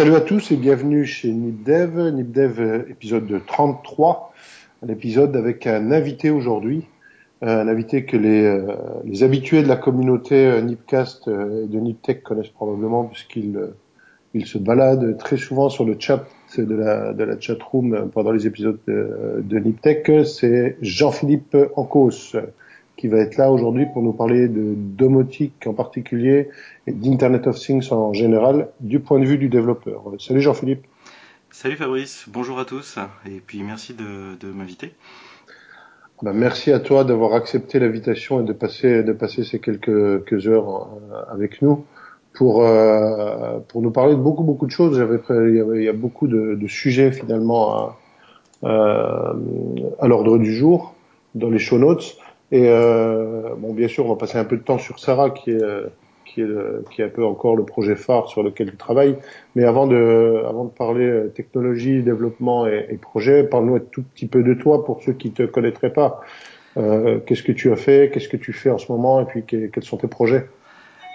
Salut à tous et bienvenue chez NipDev, NipDev épisode 33, un épisode avec un invité aujourd'hui, euh, un invité que les, euh, les habitués de la communauté euh, Nipcast et de Niptech connaissent probablement puisqu'il il se balade très souvent sur le chat de la, de la chat room pendant les épisodes de, de Niptech, c'est Jean-Philippe Ancos qui va être là aujourd'hui pour nous parler de domotique en particulier et d'Internet of Things en général du point de vue du développeur. Salut Jean-Philippe. Salut Fabrice, bonjour à tous et puis merci de, de m'inviter. Ben, merci à toi d'avoir accepté l'invitation et de passer, de passer ces quelques, quelques heures euh, avec nous pour, euh, pour nous parler de beaucoup beaucoup de choses. J'avais, il, y avait, il y a beaucoup de, de sujets finalement à, euh, à l'ordre du jour dans les show notes. Et euh, bon, bien sûr, on va passer un peu de temps sur Sarah, qui est qui est, qui est un peu encore le projet phare sur lequel tu travailles. Mais avant de, avant de parler technologie, développement et, et projet, parle-nous un tout petit peu de toi pour ceux qui te connaîtraient pas. Euh, qu'est-ce que tu as fait, qu'est-ce que tu fais en ce moment, et puis quels sont tes projets?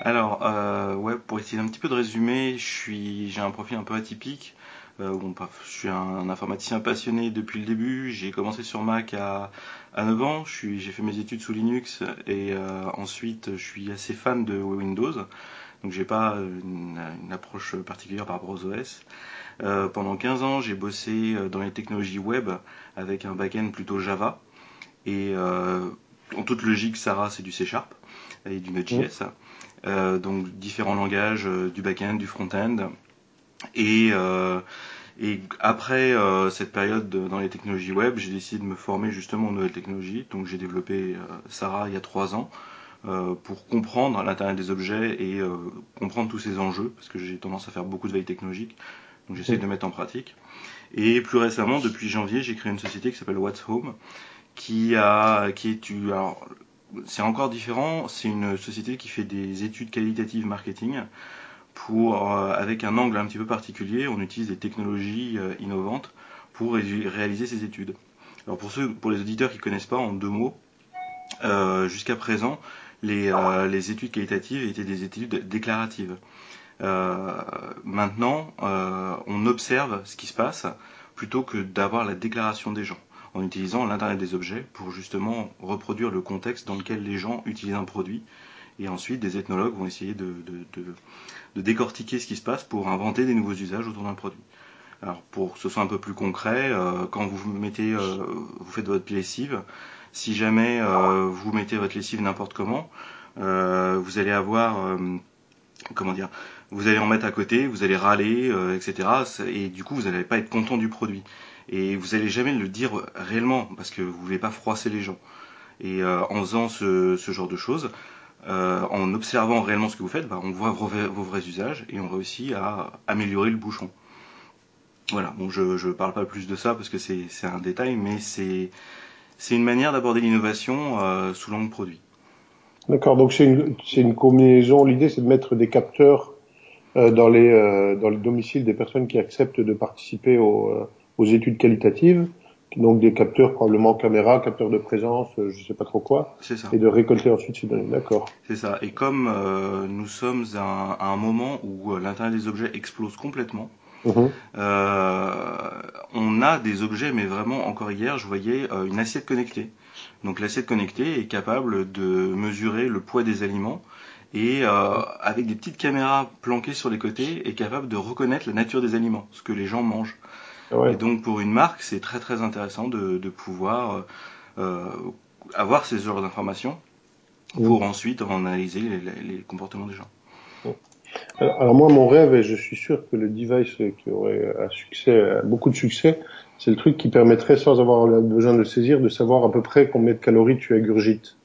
Alors, euh, ouais, pour essayer un petit peu de résumer, je suis, j'ai un profil un peu atypique. Euh, bon, je suis un, informaticien passionné depuis le début. J'ai commencé sur Mac à, à 9 ans. J'ai fait mes études sous Linux et euh, ensuite je suis assez fan de Windows. Donc j'ai pas une, une, approche particulière par rapport aux OS. Euh, pendant 15 ans, j'ai bossé dans les technologies web avec un back-end plutôt Java. Et euh, en toute logique, Sarah, c'est du C Sharp et du Node.js. Euh, donc différents langages, du back-end, du front-end. Et, euh, et après euh, cette période de, dans les technologies web, j'ai décidé de me former justement aux nouvelles technologies. Donc j'ai développé euh, Sarah il y a trois ans pour comprendre l'Internet des objets et comprendre tous ces enjeux, parce que j'ai tendance à faire beaucoup de veille technologique. Donc j'essaie de mettre en pratique. Et plus récemment, depuis janvier, j'ai créé une société qui s'appelle What's Home, qui a, qui est, alors, c'est encore différent. C'est une société qui fait des études qualitatives marketing pour, euh, avec un angle un petit peu particulier, on utilise des technologies euh, innovantes pour réaliser ces études. Alors pour ceux, pour les auditeurs qui connaissent pas, en deux mots, euh, jusqu'à présent, les, études qualitatives étaient des études déclaratives. Maintenant, on observe ce qui se passe plutôt que d'avoir la déclaration des gens, en utilisant l'Internet des objets pour justement reproduire le contexte dans lequel les gens utilisent un produit. Et ensuite, des ethnologues vont essayer de, de décortiquer ce qui se passe pour inventer des nouveaux usages autour d'un produit. Alors pour que ce soit un peu plus concret, euh, quand vous mettez, euh, vous faites votre lessive, si jamais euh, vous mettez votre lessive n'importe comment, vous allez avoir, comment dire, vous allez en mettre à côté, vous allez râler, etc. Et du coup, vous n'allez pas être content du produit. Et vous n'allez jamais le dire réellement parce que vous ne voulez pas froisser les gens. Et en faisant ce genre de choses, euh, en observant réellement ce que vous faites, bah, on voit vos, vrais usages et on réussit à améliorer le bouchon. Voilà, bon, je ne parle pas plus de ça parce que c'est un détail, mais c'est une manière d'aborder l'innovation euh, sous l'angle produit. D'accord, donc c'est une, combinaison, l'idée c'est de mettre des capteurs euh, dans, les, dans les domiciles des personnes qui acceptent de participer aux études qualitatives donc des capteurs probablement caméra, capteurs de présence, euh, je sais pas trop quoi, ça. et de récolter ensuite ces données. D'accord. C'est ça. Et comme euh, nous sommes à un, à un moment où euh, l'internet des objets explose complètement, mmh. euh, on a des objets, mais vraiment encore hier, je voyais euh, une assiette connectée. Donc l'assiette connectée est capable de mesurer le poids des aliments et euh, avec des petites caméras planquées sur les côtés est capable de reconnaître la nature des aliments, ce que les gens mangent. Ouais. Et donc pour une marque, c'est très très intéressant de, de pouvoir euh, avoir ces genres d'informations pour ensuite en analyser les, les, comportements des gens. Alors, alors, moi, mon rêve, et je suis sûr que le device qui aurait un succès, beaucoup de succès, c'est le truc qui permettrait, sans avoir besoin de le saisir, de savoir à peu près combien de calories tu agurgites.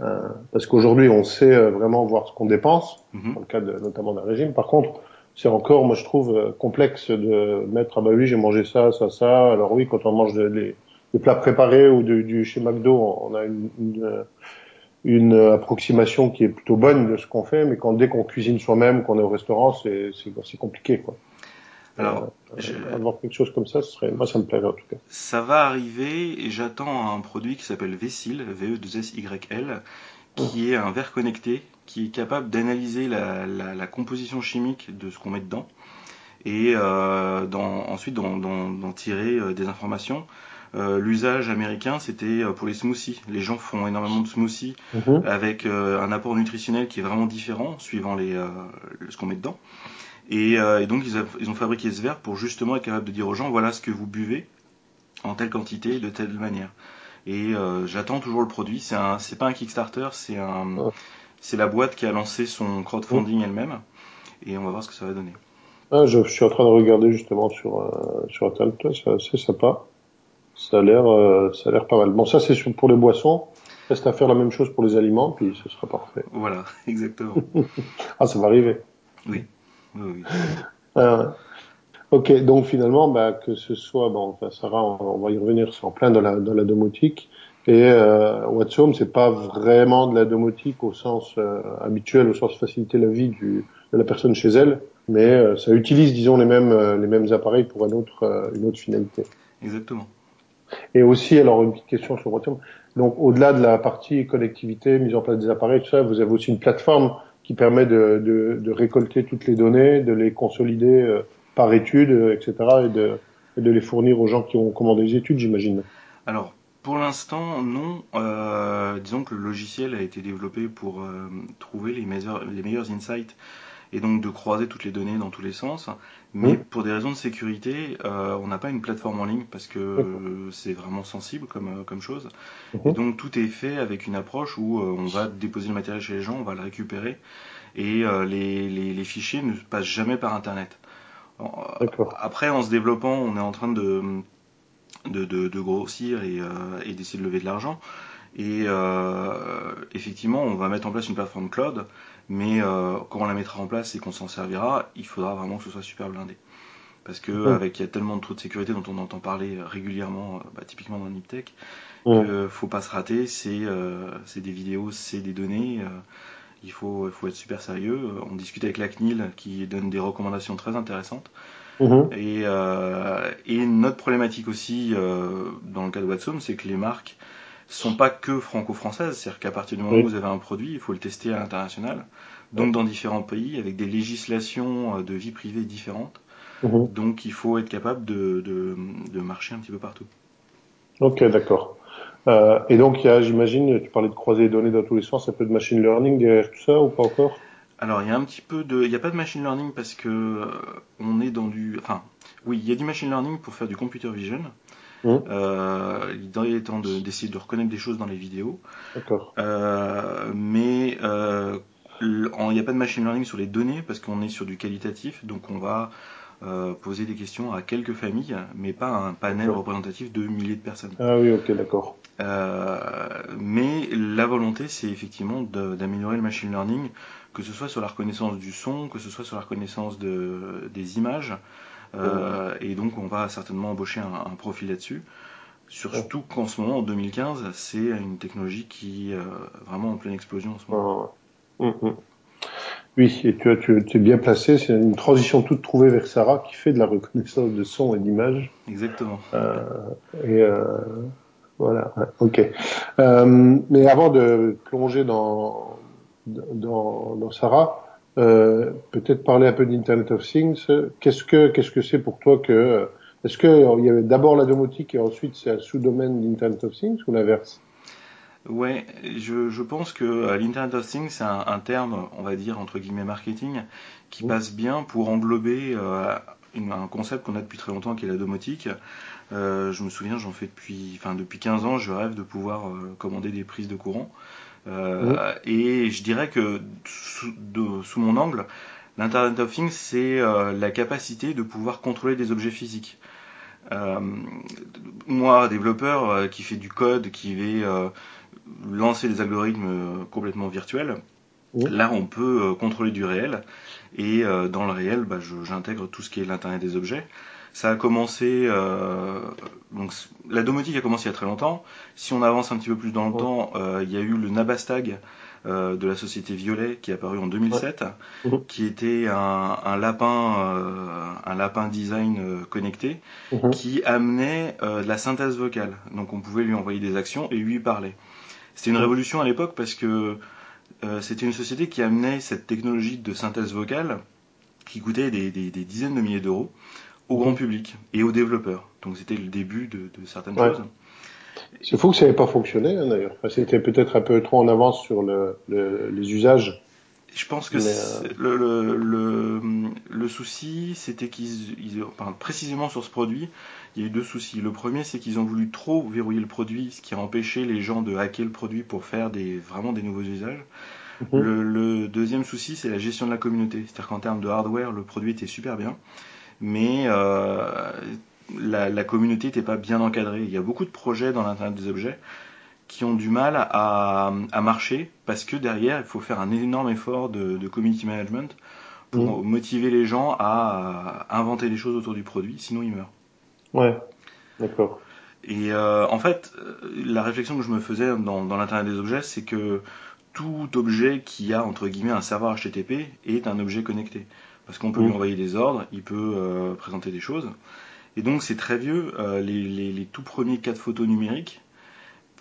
Euh, parce qu'aujourd'hui, on sait vraiment voir ce qu'on dépense, mmh. dans le cas de, notamment d'un régime. Par contre, c'est encore, moi je trouve, complexe de mettre, ah bah oui, j'ai mangé ça, ça, ça. Alors oui, quand on mange des, plats préparés ou de, du chez McDo, on a une, une, une, approximation qui est plutôt bonne de ce qu'on fait, mais quand dès qu'on cuisine soi-même, qu'on est au restaurant, c'est compliqué, quoi. Alors, euh, je... avoir quelque chose comme ça, ce serait, moi ça me plairait en tout cas. Ça va arriver et j'attends un produit qui s'appelle Vessil, V-E-2-S-Y-L, qui est un verre connecté qui est capable d'analyser la, la, la, composition chimique de ce qu'on met dedans et ensuite d'en tirer des informations. L'usage américain, c'était pour les smoothies. Les gens font énormément de smoothies mhm. avec un apport nutritionnel qui est vraiment différent suivant les, ce qu'on met dedans. Et, donc ils, ont fabriqué ce verre pour justement être capable de dire aux gens voilà ce que vous buvez en telle quantité, de telle manière. Et euh, j'attends toujours le produit. C'est pas un Kickstarter, c'est un, c'est la boîte qui a lancé son crowdfunding elle-même. Et on va voir ce que ça va donner. Ah, je, suis en train de regarder justement sur euh, sur internet. C'est sympa. Ça a l'air, euh, ça a l'air pas mal. Bon, ça c'est pour les boissons. Reste à faire la même chose pour les aliments, puis ce sera parfait. Voilà, exactement. ah, ça va arriver. Oui. Oui, oui. Ah, Ok, donc finalement, bah, que ce soit, bon, enfin, Sarah, on, va y revenir, c'est en plein dans la, dans la domotique. Et euh, Home, c'est pas vraiment de la domotique au sens euh, habituel, au sens faciliter la vie du, de la personne chez elle, mais euh, ça utilise, disons, les mêmes, euh, les mêmes appareils pour un autre, une autre finalité. Exactement. Et aussi, alors une petite question sur Home. Donc, au-delà de la partie connectivité, mise en place des appareils, tout ça, vous avez aussi une plateforme qui permet de, de, de récolter toutes les données, de les consolider par étude, euh, etc., et de, de les fournir aux gens qui ont commandé les études, j'imagine. Alors, pour l'instant, non. Euh, disons que le logiciel a été développé pour euh, trouver les meilleurs, les meilleurs insights et donc de croiser toutes les données dans tous les sens. Mais mmh. pour des raisons de sécurité, euh, on n'a pas une plateforme en ligne parce que c'est vraiment sensible comme, euh, comme chose. Mmh. Et donc tout est fait avec une approche où on va déposer le matériel chez les gens, on va le récupérer et les, les, les, fichiers ne passent jamais par Internet. Après, en se développant, on est en train de, de, grossir et, euh, et d'essayer de lever de l'argent. Et euh, effectivement, on va mettre en place une plateforme cloud, mais euh, quand on la mettra en place et qu'on s'en servira, il faudra vraiment que ce soit super blindé. Parce que avec il y a tellement de trous de sécurité dont on entend parler régulièrement, bah, typiquement dans Niptech, qu'il ne faut pas se rater. C'est des vidéos, c'est des données il faut, il faut être super sérieux. On discute avec la CNIL qui donne des recommandations très intéressantes. Mhm. Et, euh, et, notre problématique aussi euh, dans le cas de Watson, c'est que les marques sont pas que franco-françaises. C'est-à-dire qu'à partir du moment où vous avez un produit, il faut le tester à l'international. Donc dans différents pays, avec des législations euh, de vie privée différentes. Mhm. Donc il faut être capable de, de, de marcher un petit peu partout. Ok, d'accord. Euh, et donc, il y a, j'imagine, tu parlais de croiser les données dans tous les sens, un peu de machine learning derrière tout ça ou pas encore? Alors, il y a un petit peu de, il n'y a pas de machine learning parce que euh, on est dans du, enfin, oui, il y a du machine learning pour faire du computer vision. Mmh. Euh, est temps d'essayer de, reconnaître des choses dans les vidéos. D'accord. Euh, mais euh, il n'y a pas de machine learning sur les données parce qu'on est sur du qualitatif, donc on va poser des questions à quelques familles, mais pas à un panel représentatif de milliers de personnes. Ah oui, ok, d'accord. Euh, mais la volonté, c'est effectivement d'améliorer le machine learning, que ce soit sur la reconnaissance du son, que ce soit sur la reconnaissance de, des images. Euh, et donc, on va certainement embaucher un, un profil là-dessus. Surtout qu'en ce moment, en 2015, c'est une technologie qui est vraiment en pleine explosion en ce moment. Hum, hum. Oui, et tu, tu, tu es bien placé. C'est une transition toute trouvée vers Sarah qui fait de la reconnaissance de son et d'image. Exactement. Euh, et euh, voilà. Ok. Euh, mais avant de plonger dans dans, dans Sarah, euh, peut-être parler un peu d'Internet of Things. Qu'est-ce que qu'est-ce que c'est pour toi que est-ce que il y avait d'abord la domotique et ensuite c'est un sous-domaine d'Internet of Things ou l'inverse? Ouais, je, je pense que euh, l'Internet of Things, c'est un, un, terme, on va dire, entre guillemets, marketing, qui passe bien pour englober euh, un concept qu'on a depuis très longtemps, qui est la domotique. Euh, je me souviens, j'en fais depuis, enfin, depuis 15 ans, je rêve de pouvoir euh, commander des prises de courant. Euh, Et je dirais que, sous, de, sous mon angle, l'Internet of Things, c'est la capacité de pouvoir contrôler des objets physiques. Euh, moi, développeur qui fait du code, qui va euh, lancer des algorithmes euh, complètement virtuels. Là, on peut euh, contrôler du réel et euh, dans le réel, bah, j'intègre tout ce qui est l'internet des objets. Ça a commencé, donc la domotique a commencé il y a très longtemps. Si on avance un petit peu plus dans le temps, il y a eu le Nabastag de la société Violet qui est apparu en 2007, mhm. qui était un, un lapin, un lapin design connecté, mhm. qui amenait de la synthèse vocale. Donc on pouvait lui envoyer des actions et lui parler. C'était une révolution à l'époque parce que euh, c'était une société qui amenait cette technologie de synthèse vocale qui coûtaient des, dizaines de milliers d'euros au grand public et aux développeurs. Donc c'était le début de, certaines choses. C'est fou que ça n'ait pas fonctionné hein, d'ailleurs. c'était peut-être un peu trop en avance sur les usages. Je pense que euh, le, le, le, souci, c'était qu'ils, enfin, précisément sur ce produit, il y a eu deux soucis. Le premier, c'est qu'ils ont voulu trop verrouiller le produit, ce qui a empêché les gens de hacker le produit pour faire des, vraiment des nouveaux usages. Mhm. Le, deuxième souci, c'est la gestion de la communauté. C'est-à-dire qu'en termes de hardware, le produit était super bien, mais euh, la, la, communauté n'était pas bien encadrée. Il y a beaucoup de projets dans l'Internet des objets qui ont du mal à, à, marcher parce que derrière, il faut faire un énorme effort de, de community management pour mhm. motiver les gens à, inventer des choses autour du produit, sinon ils meurent. Ouais, d'accord. Et euh, en fait, la réflexion que je me faisais dans, dans l'Internet des objets, c'est que tout objet qui a entre guillemets un serveur HTTP est un objet connecté. Parce qu'on peut lui mmh. envoyer des ordres, il peut euh, présenter des choses. Et donc c'est très vieux. Euh, les, les, les, tout premiers cas de photos numériques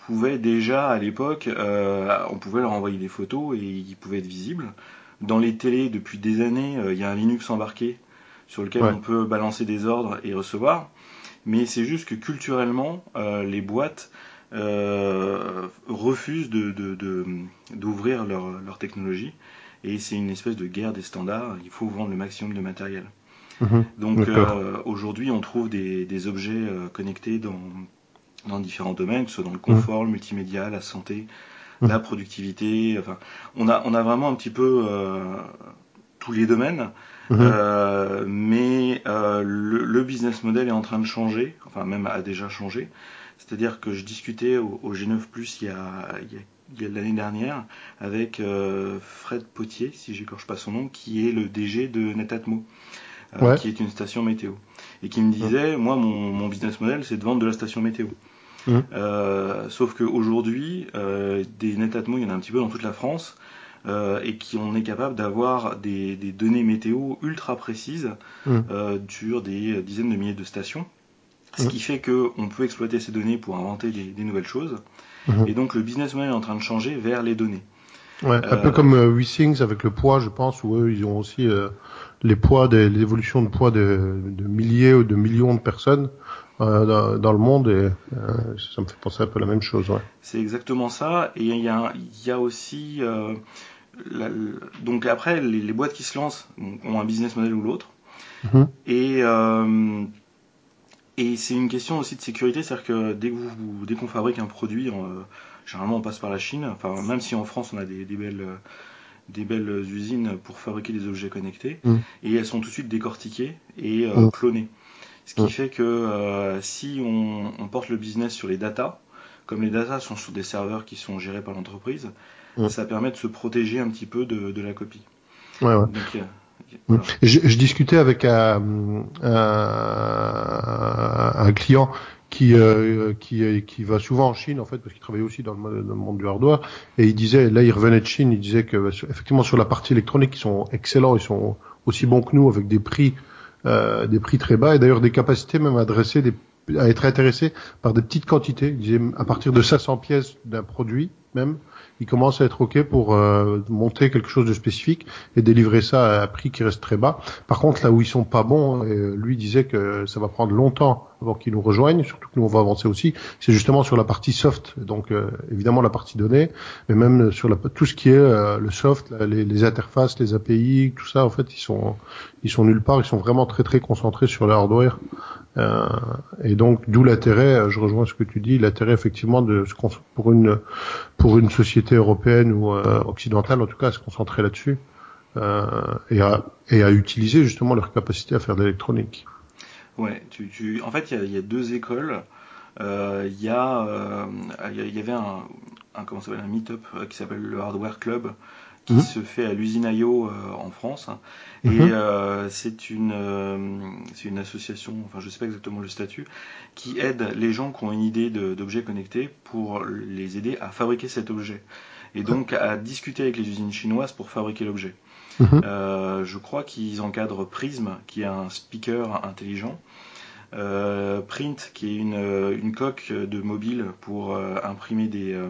pouvaient déjà à l'époque, euh, on pouvait leur envoyer des photos et ils pouvaient être visibles. Dans les télés, depuis des années, il y a un Linux embarqué sur lequel on peut balancer des ordres et recevoir. Mais c'est juste que culturellement, les boîtes refusent d'ouvrir de, de, leur, leur, technologie et c'est une espèce de guerre des standards. Il faut vendre le maximum de matériel. Mhm. Donc euh, aujourd'hui, on trouve des, des objets euh, connectés dans, dans différents domaines, que ce soit dans le confort, mhm. le multimédia, la santé, mhm. la productivité. Enfin, on a, on a vraiment un petit peu euh, tous les domaines. Euh, mais euh, le, le, business model est en train de changer, enfin même a déjà changé. C'est-à-dire que je discutais au, G9 Plus il y a, il y a, l'année dernière avec euh, Fred Potier, si j'écorche pas son nom, qui est le DG de Netatmo, euh, qui est une station météo, et qui me disait, moi mon, mon, business model c'est de vendre de la station météo. Euh, sauf qu'aujourd'hui, euh, des Netatmo, il y en a un petit peu dans toute la France, euh, et qui on est capable d'avoir des, des, données météo ultra précises euh, sur des dizaines de milliers de stations. Ce qui fait qu'on peut exploiter ces données pour inventer des, nouvelles choses. Mhm. Et donc le business model est en train de changer vers les données. Ouais, un peu euh, comme euh, WeThings avec le poids, je pense, où eux, ils ont aussi euh, les poids, l'évolution de poids de, de, milliers ou de millions de personnes dans, dans, le monde, et ça me fait penser un peu la même chose. Ouais. C'est exactement ça. Et il y a, y a aussi, la, donc après, les, les, boîtes qui se lancent ont un business model ou l'autre. Mhm. Et et c'est une question aussi de sécurité, c'est-à-dire que dès vous, dès qu'on fabrique un produit, euh, généralement on passe par la Chine. Enfin, même si en France on a des, belles des belles usines pour fabriquer des objets connectés, mm. et elles sont tout de suite décortiquées et euh, mm. clonées. Ce qui mm. fait que euh, si on, porte le business sur les datas, comme les datas sont sur des serveurs qui sont gérés par l'entreprise, ça permet de se protéger un petit peu de, de la copie. Ouais, ouais. Donc, je, je, discutais avec un, un, un client qui, euh, qui, qui va souvent en Chine en fait parce qu'il travaille aussi dans le, monde du hardware et il disait là il revenait de Chine il disait que effectivement sur la partie électronique ils sont excellents ils sont aussi bons que nous avec des prix euh, des prix très bas et d'ailleurs des capacités même à adresser des à être intéressé par des petites quantités. Il disait à partir de 500 pièces d'un produit même il commence à être ok pour euh, monter quelque chose de spécifique et délivrer ça à un prix qui reste très bas. Par contre, là où ils sont pas bons, et lui disait que ça va prendre longtemps avant qu'ils nous rejoignent, surtout que nous on va avancer aussi, c'est justement sur la partie soft, donc euh, évidemment la partie donnée, mais même sur la, tout ce qui est euh, le soft, les, les, interfaces, les API, tout ça en fait ils sont ils sont nulle part, ils sont vraiment très très concentrés sur le hardware. Euh, et donc d'où l'intérêt, je rejoins ce que tu dis, l'intérêt effectivement de pour une pour une société européenne ou euh, occidentale en tout cas à se concentrer là-dessus euh, et, à, et à utiliser justement leur capacité à faire de l'électronique. Ouais, tu, tu, en fait il y a, deux écoles. Euh, il y, a, il y avait un, un comment s'appelle un meet-up qui s'appelle le Hardware Club qui mhm. se fait à l'usine IO en France. Et mhm. euh, c'est une, c'est une association, enfin je sais pas exactement le statut, qui aide les gens qui ont une idée d'objet connecté pour les aider à fabriquer cet objet et donc à discuter avec les usines chinoises pour fabriquer l'objet. Mhm. Euh, je crois qu'ils encadrent Prism, qui est un speaker intelligent, euh, Print, qui est une, une, coque de mobile pour euh, imprimer des, euh,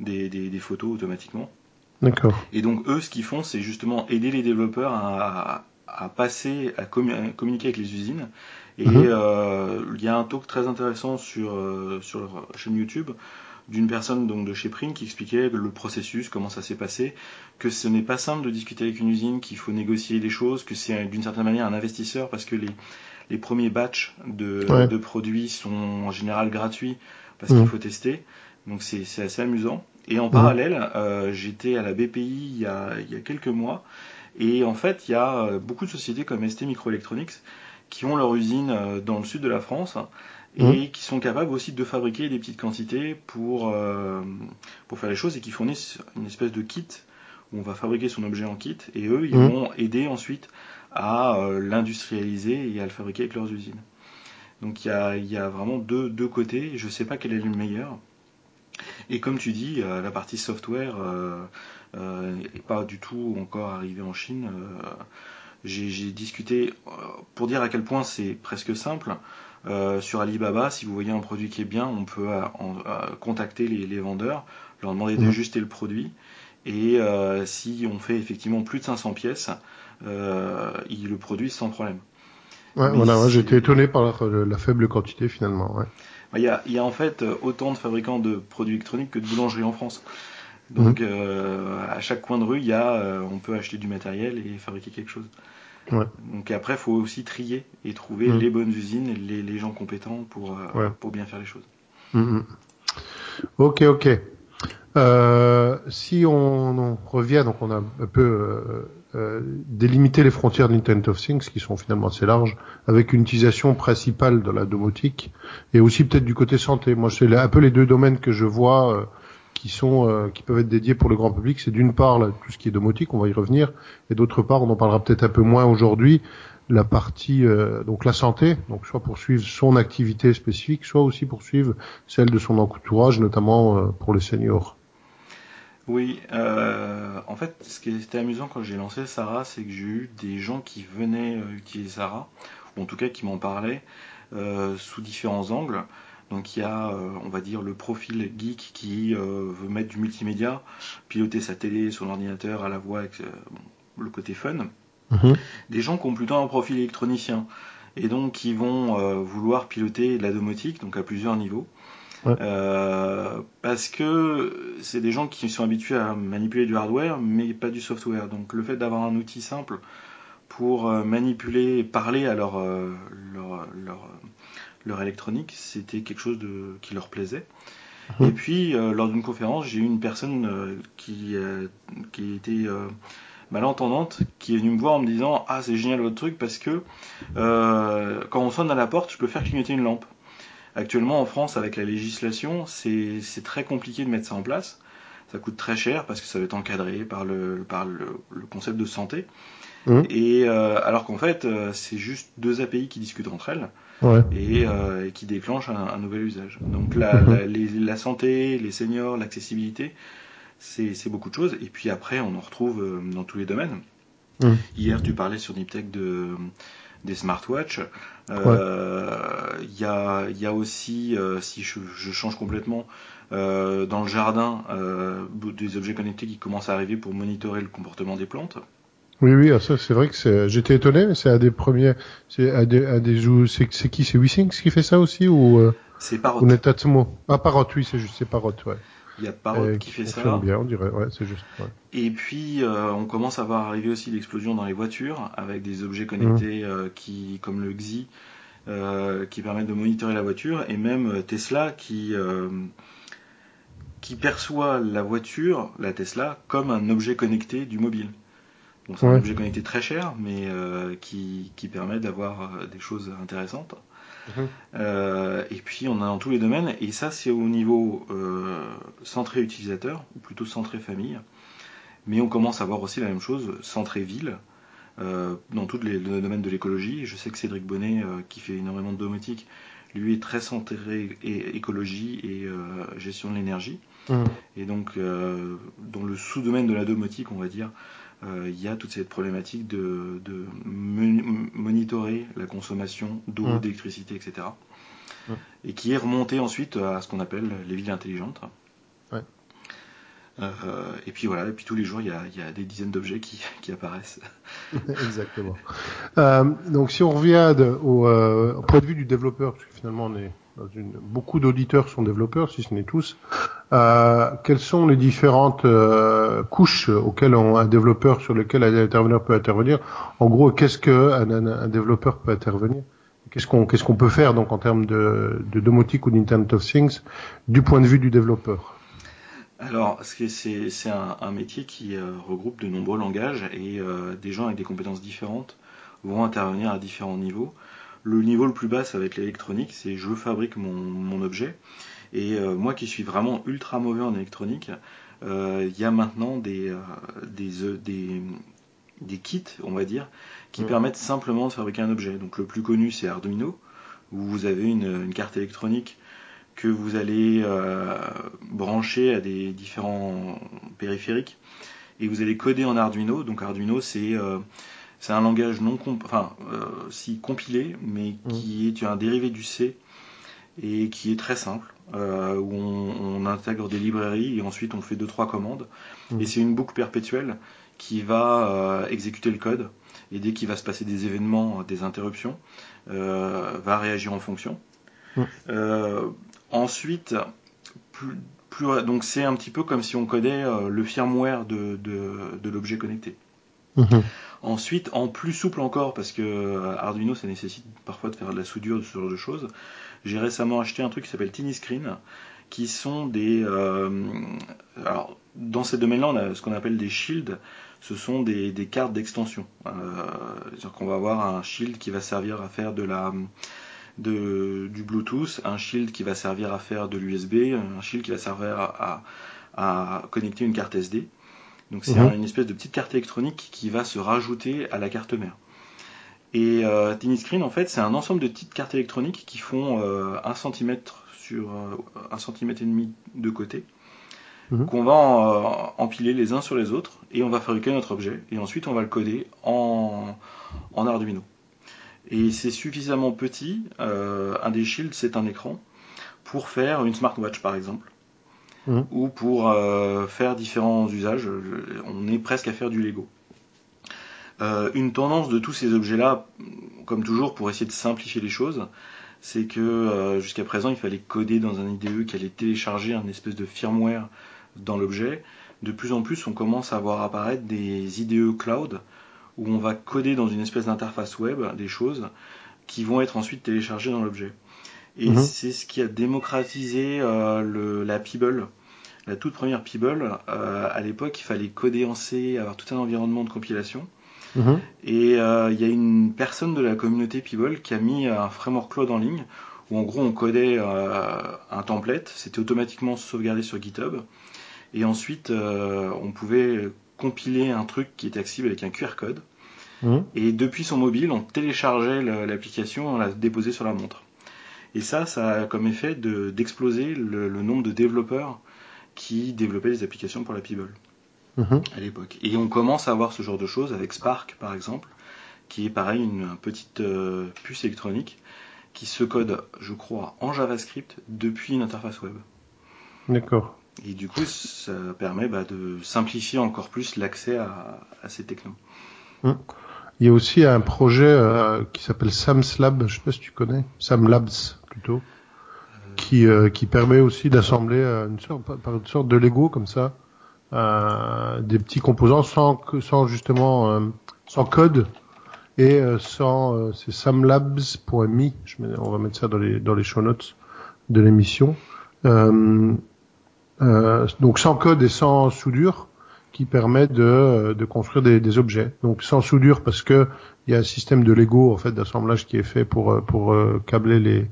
des, des, des, photos automatiquement. D'accord. Et donc eux, ce qu'ils font, c'est justement aider les développeurs à, à passer, à, communiquer avec les usines. Et Mhm. euh, il y a un talk très intéressant sur, euh, sur leur chaîne YouTube d'une personne donc de chez Print qui expliquait le processus, comment ça s'est passé, que ce n'est pas simple de discuter avec une usine, qu'il faut négocier des choses, que c'est d'une certaine manière un investisseur parce que les, les premiers batchs de, Ouais. de produits sont en général gratuits parce Mhm. qu'il faut tester. Donc c'est assez amusant. Et en parallèle, euh, j'étais à la BPI il y, a, il y a quelques mois. Et en fait, il y a euh, beaucoup de sociétés comme ST Microelectronics qui ont leur usine euh, dans le sud de la France et Mhm. qui sont capables aussi de fabriquer des petites quantités pour, euh, pour faire les choses et qui fournissent une espèce de kit où on va fabriquer son objet en kit et eux, ils Mhm. vont aider ensuite à euh, l'industrialiser et à le fabriquer avec leurs usines. Donc il y a, y a vraiment deux, deux côtés, je ne sais pas quel est le meilleur. Et comme tu dis, euh, la partie software euh, euh, n'est pas du tout encore arrivée en Chine. Euh, j'ai discuté, euh, pour dire à quel point c'est presque simple, euh, sur Alibaba, si vous voyez un produit qui est bien, on peut euh, en- euh, contacter les, les vendeurs, leur demander Mhm. d'ajuster le produit. Et euh, si on fait effectivement plus de 500 pièces, euh, ils le produisent sans problème. Ouais, Mais voilà, ouais, c'est- j'étais étonné par euh, la faible quantité finalement. Ouais. Il y, a, il y a en fait euh, autant de fabricants de produits électroniques que de boulangeries en France. Donc Mhm. euh, à chaque coin de rue, il y a, euh, on peut acheter du matériel et fabriquer quelque chose. Ouais. Donc après, il faut aussi trier et trouver Mhm. les bonnes usines, les, les gens compétents pour, euh, Ouais. pour bien faire les choses. Mhm. Ok, ok. Si on, on revient, donc on a un peu euh, délimité les frontières de of Things, qui sont finalement assez larges, avec une utilisation principale de la domotique, et aussi peut-être du côté santé. Moi, c'est un peu les deux domaines que je vois euh, qui sont euh, qui peuvent être dédiés pour le grand public. C'est d'une part là, tout ce qui est domotique, on va y revenir, et d'autre part, on en parlera peut-être un peu moins aujourd'hui, la partie euh, donc la santé, donc soit poursuivre son activité spécifique, soit aussi poursuivre celle de son entourage, notamment euh, pour les seniors. Oui, euh, en fait, ce qui était amusant quand j'ai lancé Sarah, c'est que j'ai eu des gens qui venaient euh, utiliser Sarah, ou en tout cas qui m'en parlaient, euh, sous différents angles. Donc il y a, euh, on va dire, le profil geek qui veut mettre du multimédia, piloter sa télé, son ordinateur à la voix, avec, bon, le côté fun. Mhm. Des gens qui ont plutôt un profil électronicien, et donc qui vont vouloir piloter la domotique, donc à plusieurs niveaux. Ouais. Euh, parce que c'est des gens qui sont habitués à manipuler du hardware, mais pas du software. Donc le fait d'avoir un outil simple pour euh, manipuler et parler à leur, euh, leur, leur, leur électronique, c'était quelque chose de, qui leur plaisait. Mhm. Et puis, euh, lors d'une conférence, j'ai eu une personne euh, qui, qui était malentendante, qui est venue me voir en me disant Ah, c'est génial votre truc parce que euh, quand on sonne à la porte, je peux faire clignoter une lampe. Actuellement, en France, avec la législation, c'est très compliqué de mettre ça en place. Ça coûte très cher parce que ça va être encadré par le, par le, le concept de santé. Mhm. Et euh, alors qu'en fait, euh, c'est juste deux API qui discutent entre elles Ouais. et, euh, et qui déclenchent un, un nouvel usage. Donc la, la, les- la santé, les seniors, l'accessibilité, c'est beaucoup de choses. Et puis après, on en retrouve dans tous les domaines. Mhm. Hier, tu parlais sur Niptech de, des smartwatches. Euh, Il y, a, il y a aussi, euh, si je, je change complètement, euh, dans le jardin, des objets connectés qui commencent à arriver pour monitorer le comportement des plantes. Oui, oui, ah, ça c'est vrai que. J'étais étonné, mais c'est un des premiers. C'est des, des C'est qui C'est WeSync qui fait ça aussi ou euh, C'est Parrot. ou Netatmo Ah, Parrot, oui, c'est juste, c'est Parrot, ouais. Il y a Parrot Euh, qui fait ça. bien, on dirait. Ouais, c'est juste. Ouais. Et puis, euh, on commence à voir arriver aussi l'explosion dans les voitures avec des objets connectés euh, qui, comme le XI, euh, qui permettent de monitorer la voiture, et même Tesla qui, qui perçoit la voiture, la Tesla, comme un objet connecté du mobile. Donc c'est un objet connecté très cher, mais euh, qui, qui permet d'avoir des choses intéressantes. Mhm. Euh, et puis on a dans tous les domaines, et ça c'est au niveau euh, centré utilisateur, ou plutôt centré famille. Mais on commence à voir aussi la même chose, centré ville, euh, dans tous les, le domaine de l'écologie. Je sais que Cédric Bonnet, qui fait énormément de domotique, lui est très centré é- écologie et gestion de l'énergie. Mhm. Et donc, dans le sous-domaine de la domotique, on va dire, il y a toute cette problématique de, de mon- monitorer la consommation d'eau, Mm. d'électricité, etc. Et qui est remontée ensuite à ce qu'on appelle les villes intelligentes. Ouais. et puis voilà, et puis tous les jours, il y a, y a des dizaines d'objets qui, qui, apparaissent. Exactement. Euh, donc si on revient de, au, euh, au, point de vue du développeur, parce que finalement on est beaucoup d'auditeurs sont développeurs, si ce n'est tous, euh, quelles sont les différentes euh, couches auxquelles on, un développeur sur lesquelles un peut intervenir? En gros, qu'est-ce que un, un, un développeur peut intervenir? Qu'est-ce qu'on peut faire donc en termes de, domotique ou d'Internet of Things du point de vue du développeur? Alors, c'est un, métier qui euh, regroupe de nombreux langages et des gens avec des compétences différentes vont intervenir à différents niveaux. Le niveau le plus bas, ça va être l'électronique, c'est je fabrique mon, mon objet. Et euh, moi qui suis vraiment ultra mauvais en électronique, euh, il y a maintenant des, euh, des, des, des, kits, on va dire, qui mmh. permettent simplement de fabriquer un objet. Donc le plus connu, c'est Arduino, où vous avez une, une carte électronique que vous allez brancher à des différents périphériques et vous allez coder en Arduino. Donc Arduino c'est c'est un langage non comp enfin euh, si compilé mais mmh. qui est un dérivé du C et qui est très simple euh, où on, on, intègre des librairies et ensuite on fait deux trois commandes mmh. et c'est une boucle perpétuelle qui va euh, exécuter le code et dès qu'il va se passer des événements, des interruptions, va réagir en fonction. Mmh. Ensuite, plus, plus, donc c'est un petit peu comme si on codait le firmware de, de, de l'objet connecté. Mmh. Ensuite, en plus souple encore, parce que euh, Arduino, ça nécessite parfois de faire de la soudure, de ce genre de choses, j'ai récemment acheté un truc qui s'appelle Tiny Screen, qui sont des... Euh, alors, dans ces domaines-là, on a ce qu'on appelle des shields, ce sont des, cartes d'extension. Euh, qu'on va avoir un shield qui va servir à faire de la du Bluetooth, un shield qui va servir à faire de l'USB, un shield qui va servir à connecter une carte SD. Donc c'est mmh. une espèce de petite carte électronique qui va se rajouter à la carte mère. Et euh, Tiny Screen, en fait, c'est un ensemble de petites cartes électroniques qui font euh, 1 cm sur euh, 1 cm et demi de côté, mmh. qu'on va en, empiler les uns sur les autres, et on va fabriquer notre objet, et ensuite on va le coder en, en Arduino. Et c'est suffisamment petit, euh, un des shields c'est un écran, pour faire une smartwatch par exemple, mmh. ou pour euh, faire différents usages. On est presque à faire du Lego. Euh, une tendance de tous ces objets-là, comme toujours pour essayer de simplifier les choses, c'est que euh, jusqu'à présent il fallait coder dans un IDE qui allait télécharger un espèce de firmware dans l'objet. De plus en plus on commence à voir apparaître des IDE cloud où on va coder dans une espèce d'interface web des choses qui vont être ensuite téléchargées dans l'objet. Et mmh. c'est ce qui a démocratisé euh, le, la Peeble. La toute première Peeble, euh, à l'époque, il fallait coder en C, avoir tout un environnement de compilation. Mmh. Et euh, il y a une personne de la communauté Peeble qui a mis un framework cloud en ligne où en gros on codait euh, un template, c'était automatiquement sauvegardé sur GitHub. Et ensuite, on pouvait compiler un truc qui était accessible avec un QR code. Mmh. Et depuis son mobile, on téléchargeait l'application, on la déposait sur la montre. Et ça, ça a comme effet d'exploser de, le, le, nombre de développeurs qui développaient des applications pour la Peeble mmh. à l'époque. Et on commence à voir ce genre de choses avec Spark, par exemple, qui est pareil, une, petite euh, puce électronique qui se code, je crois, en JavaScript depuis une interface web. D'accord. Et du coup, ça permet bah, de simplifier encore plus l'accès à, à, ces technos. Hum. Il y a aussi un projet euh, qui s'appelle SamSlab, je sais pas si tu connais, SamLabs plutôt, qui, euh, qui permet aussi d'assembler euh, une sorte, par une sorte de Lego comme ça, euh, des petits composants sans, sans justement sans code et sans c'est samlabs.me. On va mettre ça dans les dans les show notes de l'émission. Euh, euh, donc sans code et sans soudure qui permet de, de construire des, des, objets. Donc sans soudure parce que il y a un système de Lego en fait d'assemblage qui est fait pour pour euh, câbler les,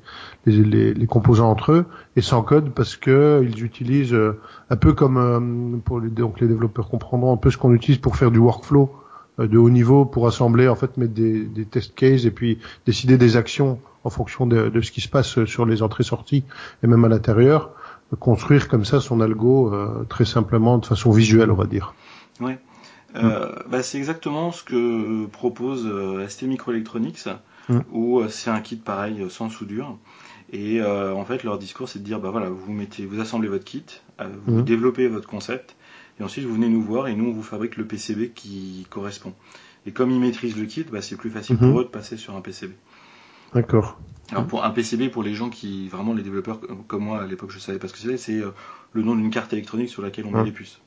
les, les, composants entre eux et sans code parce que ils utilisent euh, un peu comme pour les donc les développeurs comprendront un peu ce qu'on utilise pour faire du workflow de haut niveau pour assembler en fait mettre des, des test cases et puis décider des actions en fonction de, de ce qui se passe sur les entrées sorties et même à l'intérieur construire comme ça son algo euh, très simplement de façon visuelle, on va dire. Oui. Euh, mm. bah, c'est exactement ce que propose euh, ST Microelectronics, mm. où c'est un kit pareil sans soudure. Et en fait, leur discours, c'est de dire, bah voilà, vous mettez, vous assemblez votre kit, vous mm. développez votre concept, Et ensuite, vous venez nous voir et nous, on vous fabrique le PCB qui correspond. Et comme ils maîtrisent le kit, bah, c'est plus facile Mhm. pour eux de passer sur un PCB. D'accord. Alors pour un PCB, pour les gens qui, vraiment les développeurs comme moi à l'époque, je savais pas ce que c'était, c'est euh, le nom d'une carte électronique sur laquelle on met Ouais. les puces.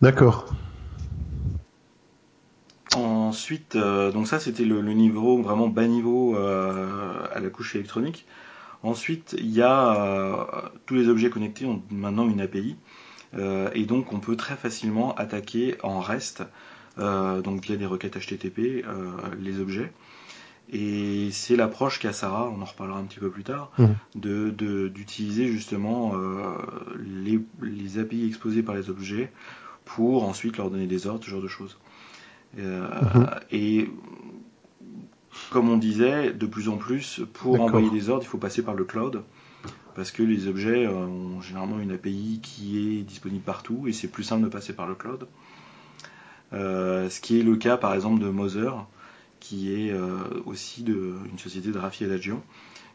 D'accord. Ensuite, euh, donc ça c'était le, le niveau vraiment bas niveau euh, à la couche électronique. Ensuite, il y a euh, tous les objets connectés ont maintenant une API et donc on peut très facilement attaquer en REST, euh, donc via des requêtes HTTP, euh, les objets. Et c'est l'approche qu'a Sarah, on en reparlera un petit peu plus tard, Mhm. de d'utiliser justement euh, les, les API exposées par les objets pour ensuite leur donner des ordres, ce genre de choses. Euh, Mhm. Et comme on disait, de plus en plus, pour envoyer des ordres, il faut passer par le cloud. Parce que les objets euh, ont généralement une API qui est disponible partout et c'est plus simple de passer par le cloud. Euh, ce qui est le cas par exemple de Mother, qui est euh, aussi de, une société de Rafi Adagian,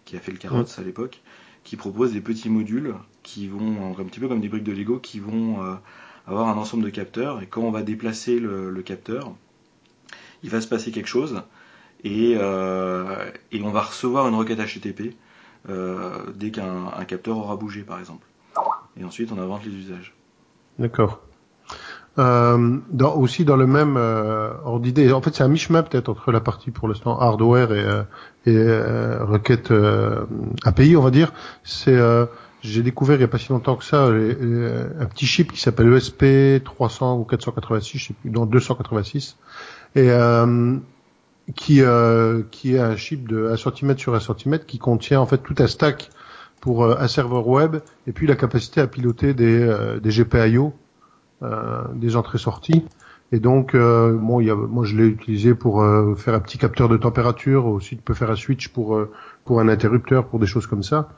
qui a fait le Carrots à l'époque, qui propose des petits modules qui vont, un petit peu comme des briques de Lego, qui vont euh, avoir un ensemble de capteurs et quand on va déplacer le, le capteur, il va se passer quelque chose et, euh, et on va recevoir une requête HTTP euh, dès qu'un un capteur aura bougé par exemple. Et ensuite on invente les usages. D'accord. Euh, dans, aussi dans le même euh, ordre d'idée, en fait c'est un mi-chemin peut-être entre la partie pour l'instant hardware et, euh, et euh, requête euh, API on va dire. C'est euh, j'ai découvert il y a pas si longtemps que ça un petit chip qui s'appelle ESP 300 ou 486, je sais plus, dans 286 et qui qui est un chip de 1 cm sur 1 cm qui contient en fait tout un stack pour un serveur web et puis la capacité à piloter des des GPIO des entrées-sorties. Et donc, euh, bon, y a, moi je l'ai utilisé pour euh, faire un petit capteur de température. Aussi, tu peux faire un switch pour euh, pour un interrupteur, pour des choses comme ça.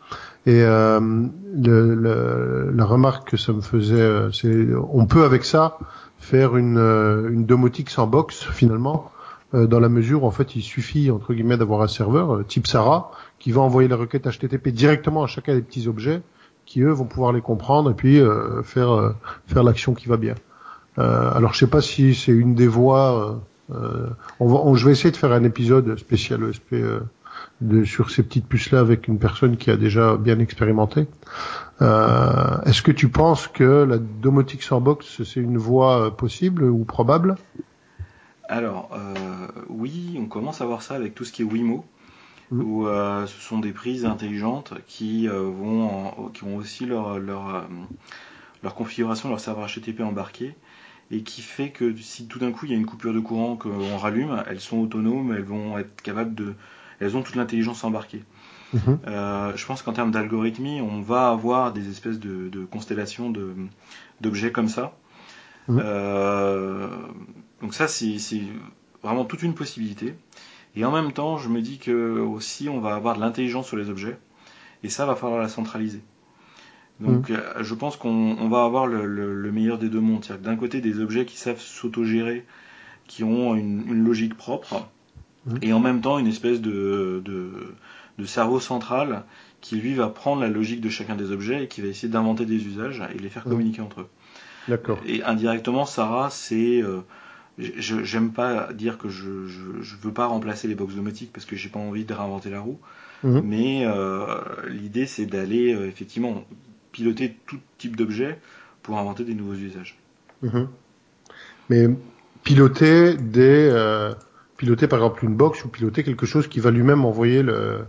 Et euh, le, le- la remarque que ça me faisait, euh, c'est on peut avec ça faire une euh, une domotique sans box finalement, euh, dans la mesure où en fait il suffit entre guillemets d'avoir un serveur euh, type Sarah qui va envoyer la requête HTTP directement à chacun des petits objets qui eux vont pouvoir les comprendre et puis euh, faire euh, faire l'action qui va bien. Euh, alors je sais pas si c'est une des voies. euh, euh, on va, on- je vais essayer de faire un épisode spécial ESP euh, de, sur ces petites puces là avec une personne qui a déjà bien expérimenté. Est-ce que tu penses que la domotique sans box c'est une voie possible ou probable? Alors, oui, on commence à voir ça avec tout ce qui est Wimo, Mhm. où euh, ce sont des prises intelligentes qui euh, vont, en- qui ont aussi leur, leur, euh, leur configuration, leur serveur HTTP embarqué, et qui fait que si tout d'un coup il y a une coupure de courant qu'on rallume, elles sont autonomes, elles vont être capables de, elles ont toute l'intelligence embarquée. Mhm. Euh, je pense qu'en termes d'algorithmie, on va avoir des espèces de, de constellations de- d'objets comme ça. Euh, donc ça, c'est c'est vraiment toute une possibilité. Et en même temps, je me dis que aussi, on va avoir de l'intelligence sur les objets, et ça, va falloir la centraliser. Donc, euh, je pense qu'on on va avoir le, le- le meilleur des deux mondes. D'un côté, des objets qui savent s'autogérer, qui ont une, une logique propre, Mhm. et en même temps une espèce de, de, de cerveau central qui lui va prendre la logique de chacun des objets et qui va essayer d'inventer des usages et les faire Mhm. communiquer entre eux. D'accord. Et indirectement, Sarah, c'est. euh, J'aime pas dire que je, je, je veux pas remplacer les box domotiques parce que j'ai pas envie de réinventer la roue, Mhm. mais euh, l'idée c'est d'aller euh, effectivement piloter tout type d'objet pour inventer des nouveaux usages. Mhm. Mais piloter des euh, piloter par exemple une box ou piloter quelque chose qui va lui-même envoyer le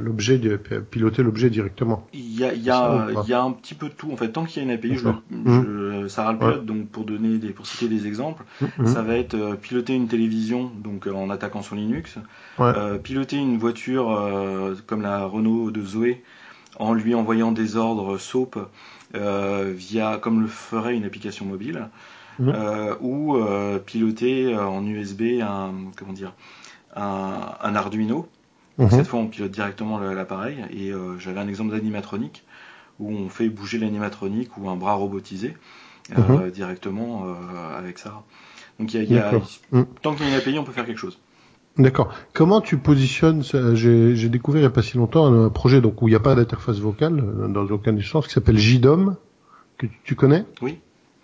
l'objet de piloter l'objet directement. Il y a, il y, Ça, a, il y a un petit peu de tout. En fait, tant qu'il y a une API, je, le- je, Sarah le pilote, donc pour donner des, pour citer des exemples, Mhm. ça va être euh, piloter une télévision, donc euh, en attaquant son Linux, Ouais. Euh, piloter une voiture euh, comme la Renault de Zoé en lui envoyant des ordres SOAP euh, via comme le ferait une application mobile euh, ou euh, piloter euh, en USB un comment dire un, un Arduino. Mhm. Cette fois on pilote directement l'appareil et euh, j'avais un exemple d'animatronique où on fait bouger l'animatronique ou un bras robotisé euh, directement euh, avec ça. Donc il y a, y. Mhm. tant qu'il y a une API on peut faire quelque chose. D'accord. Comment tu positionnes J'ai découvert il n'y a pas si longtemps un projet donc où il n'y a pas d'interface vocale dans aucun échange qui s'appelle JDOM que tu, connais? Oui.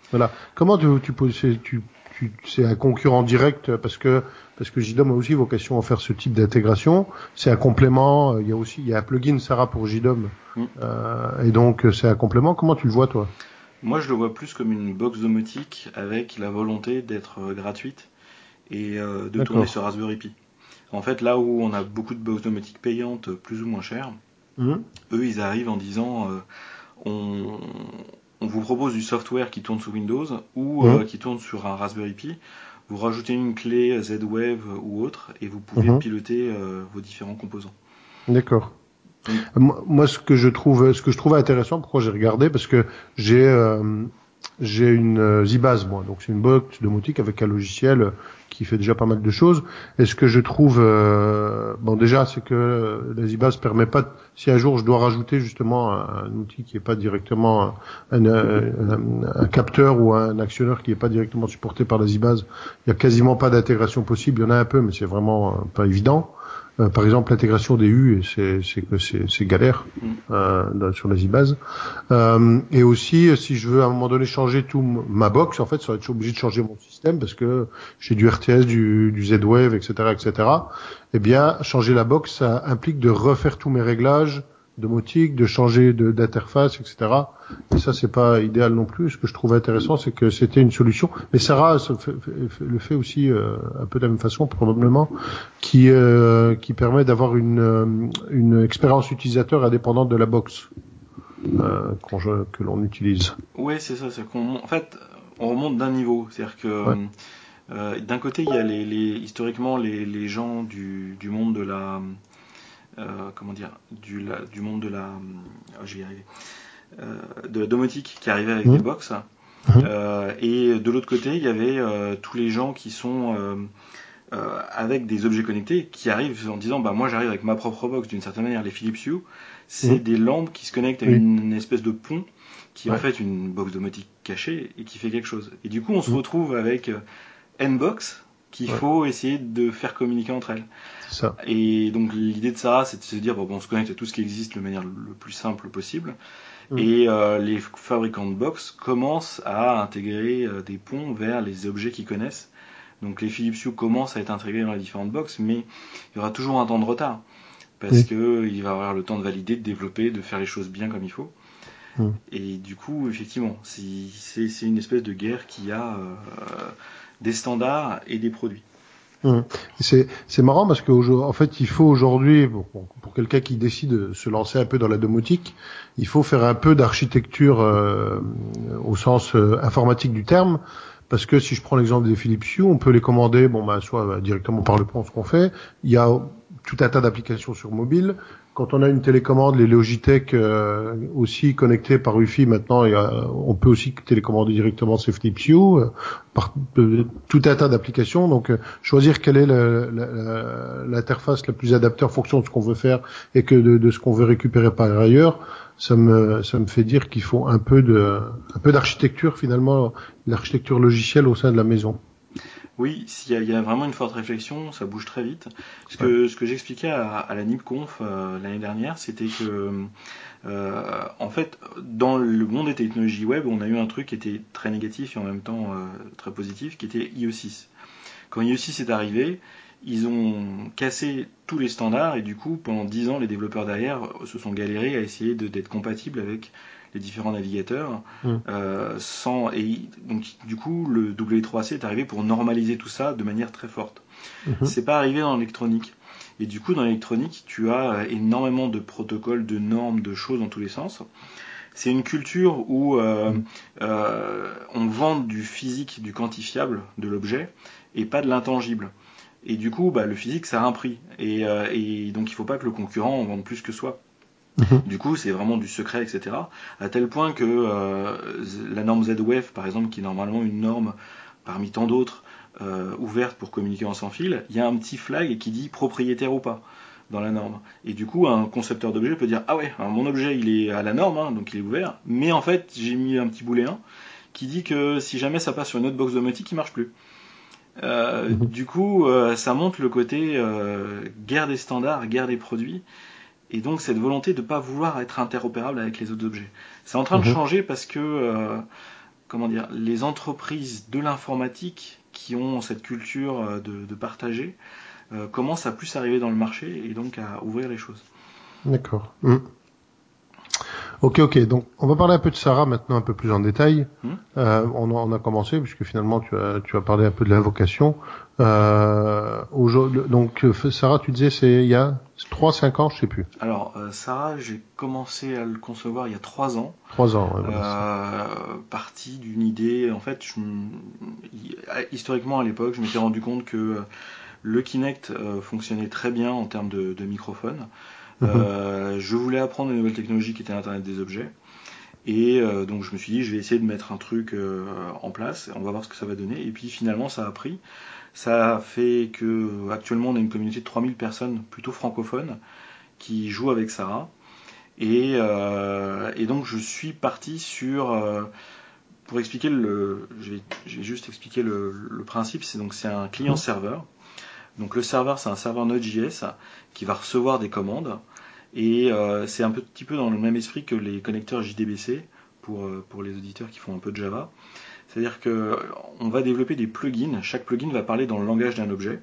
Voilà. Comment tu, tu, tu, tu c'est un concurrent direct parce que parce que JDOM a aussi vocation à faire ce type d'intégration. C'est un complément. Euh, il y a aussi il y a un plugin Sarah pour JDOM mm. euh, et donc c'est un complément. Comment tu le vois toi? Moi je le vois plus comme une box domotique avec la volonté d'être gratuite et de tourner sur Raspberry Pi. En fait, là où on a beaucoup de box domotiques payantes plus ou moins chères, mhm. eux, ils arrivent en disant euh, on, vous propose du software qui tourne sous Windows ou euh, qui tourne sur un Raspberry Pi. Vous rajoutez une clé Z-Wave ou autre et vous pouvez mhm. piloter euh, vos différents composants. D'accord. Moi, ce que je trouve, ce que je trouve intéressant, pourquoi j'ai regardé, parce que j'ai j'ai une euh, ZBase moi, donc c'est une box domotique avec un logiciel qui fait déjà pas mal de choses. Et ce que je trouve, euh, bon déjà, c'est que la ZBase permet pas, si un jour je dois rajouter justement un, outil qui est pas directement un, capteur ou un actionneur qui est pas directement supporté par la ZBase, il y a quasiment pas d'intégration possible. Il y en a un peu, mais c'est vraiment euh, pas évident. Euh, par exemple, l'intégration des U, c'est que c'est galère mm. euh, sur la Z-Base. Euh, et aussi, si je veux à un moment donné changer tout ma box, en fait, ça va être obligé de changer mon système parce que j'ai du RTS, du, du Z-Wave, etc., etc. Eh bien, changer la box, ça implique de refaire tous mes réglages, domotique, de changer d'interface, etc. Et ça, c'est pas idéal non plus. Ce que je trouve intéressant, c'est que c'était une solution. Mais Sarah le fait aussi euh, un peu de la même façon, probablement, qui euh, qui permet d'avoir une euh, une expérience utilisateur indépendante de la box que l'on utilise. Oui, c'est ça. C'est qu'on, en fait, on remonte d'un niveau. C'est-à-dire que d'un côté, il y a les, les historiquement les, les gens du, du monde de la euh, comment dire, du, du, monde de la, oh, euh, de la domotique qui arrivait avec mmh. des box. Mmh. Euh, et de l'autre côté, il y avait tous les gens qui sont avec des objets connectés qui arrivent en disant bah moi j'arrive avec ma propre box d'une certaine manière les Philips Hue c'est mmh. des lampes qui se connectent à une, espèce de pont qui est en fait une box domotique cachée et qui fait quelque chose et du coup on se retrouve avec N qu'il faut essayer de faire communiquer entre elles. Ça. Et donc l'idée de ça, c'est de se dire bon, on se connecte à tout ce qui existe de manière le plus simple possible. Mm. Et euh, les fabricants de box commencent à intégrer euh, des ponts vers les objets qu'ils connaissent. Donc les Philips Hue commencent à être intégrés dans les différentes box, mais il y aura toujours un temps de retard parce que il va avoir le temps de valider, de développer, de faire les choses bien comme il faut. Mm. Et du coup, effectivement, c'est une espèce de guerre qui a euh, des standards et des produits. Hum. C'est marrant parce que en fait il faut aujourd'hui pour, quelqu'un qui décide de se lancer un peu dans la domotique, il faut faire un peu d'architecture euh, au sens euh, informatique du terme parce que si je prends l'exemple des Philips Hue, on peut les commander bon bah soit bah, directement par le pont ce qu'on fait, il y a tout un tas d'applications sur mobile quand on a une télécommande, les Logitech euh, aussi connectés par Wi-Fi maintenant, on peut aussi télécommander directement Hue euh, par tout un tas d'applications. Donc euh, choisir quelle est l'interface la, plus adaptée en fonction de ce qu'on veut faire et que de, ce qu'on veut récupérer par ailleurs, ça me ça me fait dire qu'il faut un peu de un peu d'architecture finalement, l'architecture logicielle au sein de la maison. Oui, s'il y, a vraiment une forte réflexion, ça bouge très vite. Ce que, ce que j'expliquais à, à, la NIPConf euh, l'année dernière, c'était que, euh, en fait, dans le monde des technologies web, on a eu un truc qui était très négatif et en même temps euh, très positif, qui était IE6. Quand IE6 est arrivé, ils ont cassé tous les standards et du coup, pendant 10 ans, les développeurs derrière se sont galérés à essayer d'être compatibles avec les différents navigateurs. Mm. Euh, sans, et donc, du coup, le W3C est arrivé pour normaliser tout ça de manière très forte. Mm-hmm. C'est pas arrivé dans l'électronique. Et du coup, dans l'électronique, tu as euh, énormément de protocoles, de normes, de choses dans tous les sens. C'est une culture où euh, mm. euh, on vend du physique, du quantifiable, de l'objet, et pas de l'intangible. Et du coup, bah, le physique, ça a un prix. Et, euh, et donc, il faut pas que le concurrent en vende plus que soi. Mhm. Du coup, c'est vraiment du secret, etc. À tel point que euh, la norme Z-Wave, par exemple, qui est normalement une norme parmi tant d'autres euh, ouverte pour communiquer en sans fil, il y a un petit flag qui dit propriétaire ou pas dans la norme. Et du coup, un concepteur d'objet peut dire ah ouais, mon objet il est à la norme, hein, donc il est ouvert, mais en fait j'ai mis un petit boulet 1 qui dit que si jamais ça passe sur une autre box domotique, il marche plus. Euh, mhm. Du coup, euh, ça montre le côté euh, guerre des standards, guerre des produits, et donc cette volonté de ne pas vouloir être interopérable avec les autres objets. C'est en train de mhm. changer parce que, comment dire, les entreprises de l'informatique qui ont cette culture de, partager commencent à plus arriver dans le marché et donc à ouvrir les choses. D'accord. Mhm. Ok, ok. Donc, on va parler un peu de Sarah maintenant, un peu plus en détail. Hmm. Euh, on, a, on, a, commencé puisque finalement tu as, tu as parlé un peu de l'invocation. Euh, donc, Sarah, tu disais c'est il y a 3-5 ans, je sais plus. Alors, euh, Sarah, j'ai commencé à le concevoir il y a 3 ans. 3 ans. Ouais, euh, partie d'une idée. En fait, je, historiquement à l'époque, je m'étais rendu compte que le Kinect fonctionnait très bien en termes de, de microphone. Mhm. Euh, je voulais apprendre une nouvelle technologie qui était Internet des objets. Et euh, donc je me suis dit, je vais essayer de mettre un truc euh, en place, on va voir ce que ça va donner. Et puis finalement, ça a pris. Ça a fait que actuellement, on a une communauté de 3000 personnes plutôt francophones qui jouent avec Sarah. Et, et donc je suis parti sur pour expliquer le, je vais, juste expliquer le, le principe. C'est donc c'est un client serveur donc le serveur, c'est un serveur Node.js qui va recevoir des commandes. Et euh, c'est un petit peu dans le même esprit que les connecteurs JDBC pour, euh, pour les auditeurs qui font un peu de Java. C'est-à-dire qu'on va développer des plugins. Chaque plugin va parler dans le langage d'un objet.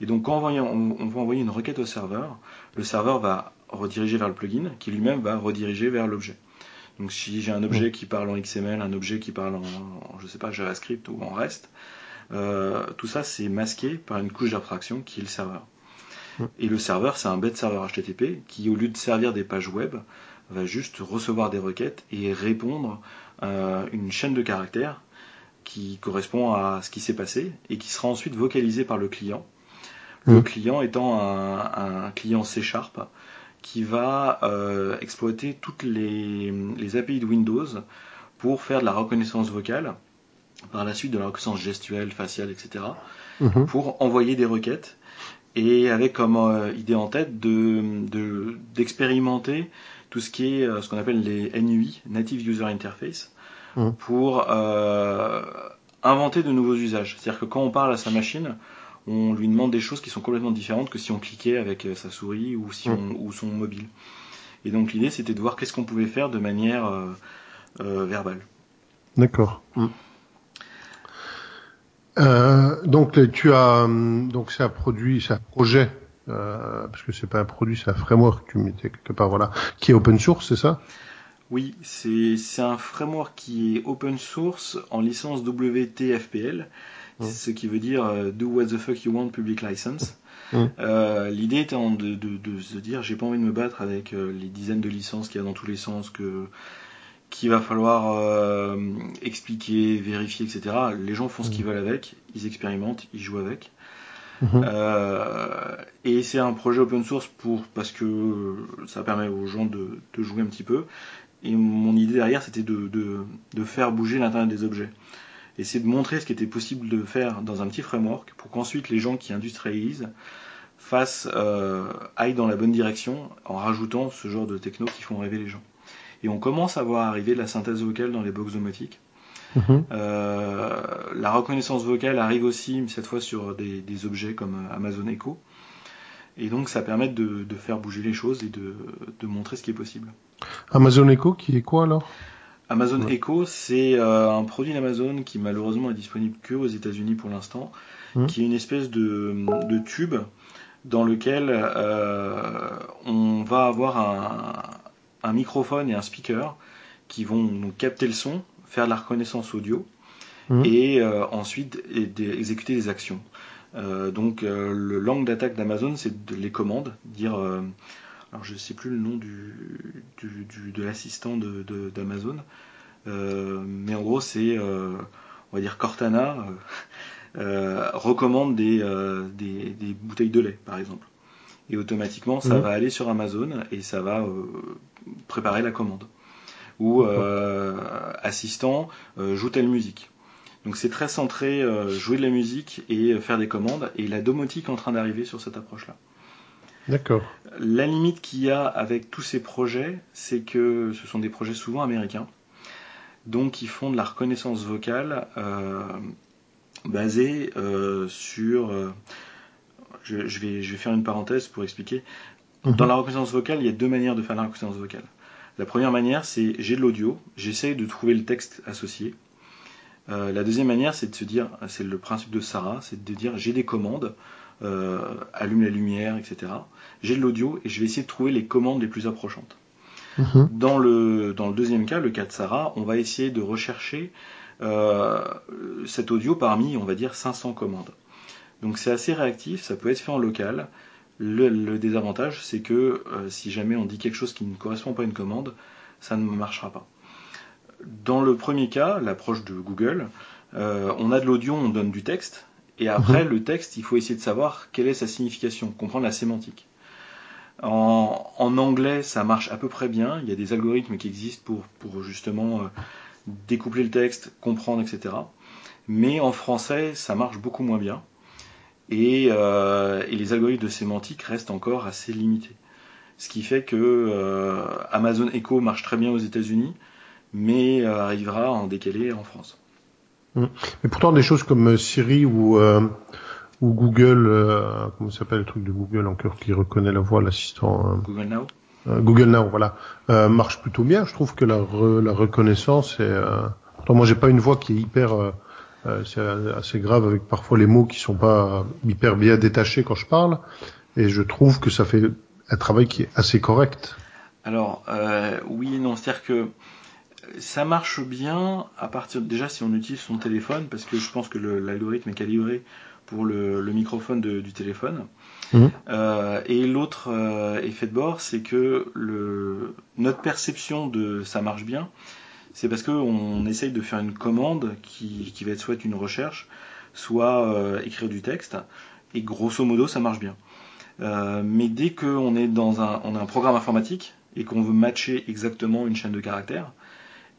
Et donc quand on, va envoyer une requête au serveur, le serveur va rediriger vers le plugin qui lui-même va rediriger vers l'objet. Donc si j'ai un objet qui parle en XML, un objet qui parle en, en je sais pas, JavaScript ou en REST, euh, tout ça, c'est masqué par une couche d'abstraction qui est le serveur. Et le serveur, c'est un bête serveur HTTP qui, au lieu de servir des pages web, va juste recevoir des requêtes et répondre à une chaîne de caractères qui correspond à ce qui s'est passé et qui sera ensuite vocalisé par le client. Le client étant un, client C Sharp qui va euh, exploiter toutes les, les API de Windows pour faire de la reconnaissance vocale par la suite de la reconnaissance gestuelle, faciale, etc., mhm. pour envoyer des requêtes et avec comme euh, idée en tête de, d'expérimenter tout ce qui est euh, ce qu'on appelle les NUI, Native User Interface, mhm. pour euh, inventer de nouveaux usages. C'est-à-dire que quand on parle à sa machine, on lui demande des choses qui sont complètement différentes que si on cliquait avec sa souris ou, si mhm. on, ou son mobile. Et donc l'idée c'était de voir qu'est-ce qu'on pouvait faire de manière verbale. D'accord. Euh, donc tu as donc c'est un produit, c'est un projet euh, parce que c'est pas un produit, c'est un framework que tu mettais quelque part voilà, qui est open source, c'est ça? Oui, c'est c'est un framework qui est open source en licence WTFPL, mmh. ce qui veut dire euh, Do What the Fuck You Want Public License. Mmh. Euh, L'idée étant de, de, de, se dire j'ai pas envie de me battre avec les dizaines de licences qu'il y a dans tous les sens que qu'il va falloir euh, expliquer, vérifier, etc. Les gens font ce qu'ils mmh. veulent avec, ils expérimentent, ils jouent avec. Mmh. Euh, et c'est un projet open source pour parce que ça permet aux gens de, de jouer un petit peu. Et mon idée derrière, c'était de, de, de, faire bouger l'internet des objets. Et c'est de montrer ce qui était possible de faire dans un petit framework pour qu'ensuite les gens qui industrialisent fassent euh, aillent dans la bonne direction en rajoutant ce genre de techno qui font rêver les gens. Et on commence à voir arriver de la synthèse vocale dans les box domotiques. Mhm. Euh, la reconnaissance vocale arrive aussi, cette fois sur des, objets comme Amazon Echo. Et donc ça permet de, faire bouger les choses et de, montrer ce qui est possible. Amazon Echo qui est quoi alors? Amazon Echo, c'est euh, un produit d'Amazon qui malheureusement est disponible que aux États-Unis pour l'instant, mhm. qui est une espèce de, tube dans lequel euh, on va avoir un, un microphone et un speaker qui vont capter le son, faire de la reconnaissance audio mhm. et euh, ensuite exécuter des actions. Euh, donc euh, le langue d'attaque d'Amazon, c'est de les commandes, dire alors je sais plus le nom du, de l'assistant d'Amazon, mais en gros c'est on va dire Cortana recommande des, des, bouteilles de lait par exemple et automatiquement ça mhm. va aller sur Amazon et ça va préparer la commande. Ou euh, assistant, euh, joue telle musique. Donc c'est très centré, euh, jouer de la musique et faire des commandes. Et la domotique est en train d'arriver sur cette approche-là. D'accord. La limite qu'il y a avec tous ces projets, c'est que ce sont des projets souvent américains. Donc ils font de la reconnaissance vocale basé sur... Je, vais, je vais faire une parenthèse pour expliquer. Mhm. Dans la reconnaissance vocale, il y a deux manières de faire la reconnaissance vocale. La première manière, c'est j'ai de l'audio, j'essaye de trouver le texte associé. Euh, la deuxième manière, c'est de se dire, c'est le principe de Sarah, c'est de dire j'ai des commandes, euh, allume la lumière, etc. J'ai de l'audio et je vais essayer de trouver les commandes les plus approchantes. Mhm. Dans, le, dans le deuxième cas, le cas de Sarah, on va essayer de rechercher euh, cet audio parmi, on va dire, 500 commandes. Donc c'est assez réactif, ça peut être fait en local. Le, désavantage, c'est que euh, si jamais on dit quelque chose qui ne correspond pas à une commande, ça ne marchera pas. Dans le premier cas, l'approche de Google, euh, on a de l'audio, on donne du texte, et après Mhm. le texte, il faut essayer de savoir quelle est sa signification, comprendre la sémantique. En, en anglais, ça marche à peu près bien. Il y a des algorithmes qui existent pour, pour justement euh, découpler le texte, comprendre, etc. Mais en français, ça marche beaucoup moins bien. Et, euh, et les algorithmes de sémantique restent encore assez limités. Ce qui fait que euh, Amazon Echo marche très bien aux États-Unis, mais euh, arrivera en décalé en France. Mais pourtant, des choses comme Siri ou, euh, ou Google, euh, comment s'appelle le truc de Google encore qui reconnaît la voix, l'assistant euh, Google Now Google Now, voilà, marche plutôt bien. Je trouve que la, re- la reconnaissance est. Pourtant, moi, j'ai pas une voix qui est hyper. Euh, c'est assez grave avec parfois les mots qui sont pas hyper bien détachés quand je parle, et je trouve que ça fait un travail qui est assez correct. Alors, euh, oui et non, c'est-à-dire que ça marche bien à partir déjà si on utilise son téléphone, parce que je pense que l'algorithme est calibré pour le, le microphone de- du téléphone. Mhm. Euh, et l'autre euh, effet de bord, c'est que le, notre perception de ça marche bien, c'est parce qu'on essaye de faire une commande qui, qui va être soit une recherche, soit euh, écrire du texte, et grosso modo ça marche bien. Euh, mais dès qu'on est dans un, on a un programme informatique et qu'on veut matcher exactement une chaîne de caractères,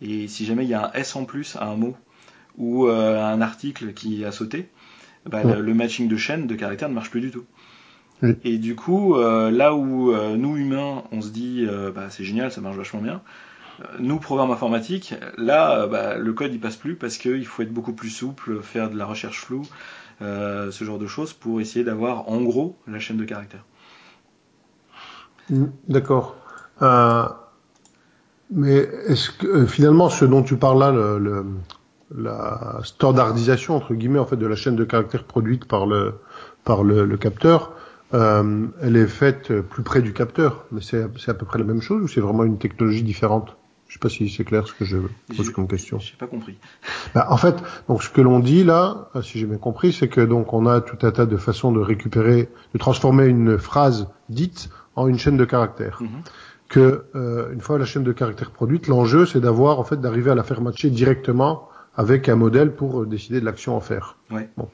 et si jamais il y a un S en plus à un mot ou euh, un article qui a sauté, bah, Ouais. le, le matching de chaîne de caractères ne marche plus du tout. Oui. Et du coup, là où nous humains, on se dit bah, c'est génial, ça marche vachement bien, nous programmes informatiques, là, euh, bah, le code il passe plus parce qu'il faut être beaucoup plus souple, faire de la recherche floue, euh, ce genre de choses pour essayer d'avoir en gros la chaîne de caractères. Mm, D'accord. Euh, mais est-ce que finalement ce dont tu parles là, la standardisation entre guillemets en fait de la chaîne de caractères produite par le par le, capteur, elle est faite plus près du capteur, mais c'est à peu près la même chose ou c'est vraiment une technologie différente? Je sais pas si c'est clair ce que je pose comme question. J'ai pas compris. Bah, en fait, donc ce que l'on dit là, euh, si j'ai bien compris, c'est que donc on a tout un tas de façons de récupérer, de transformer une phrase dite en une chaîne de caractères. Mhm. Que euh, une fois la chaîne de caractères produite, l'enjeu c'est d'avoir en fait d'arriver à la faire matcher directement avec un modèle pour euh, décider de l'action à faire. Ouais. Bon.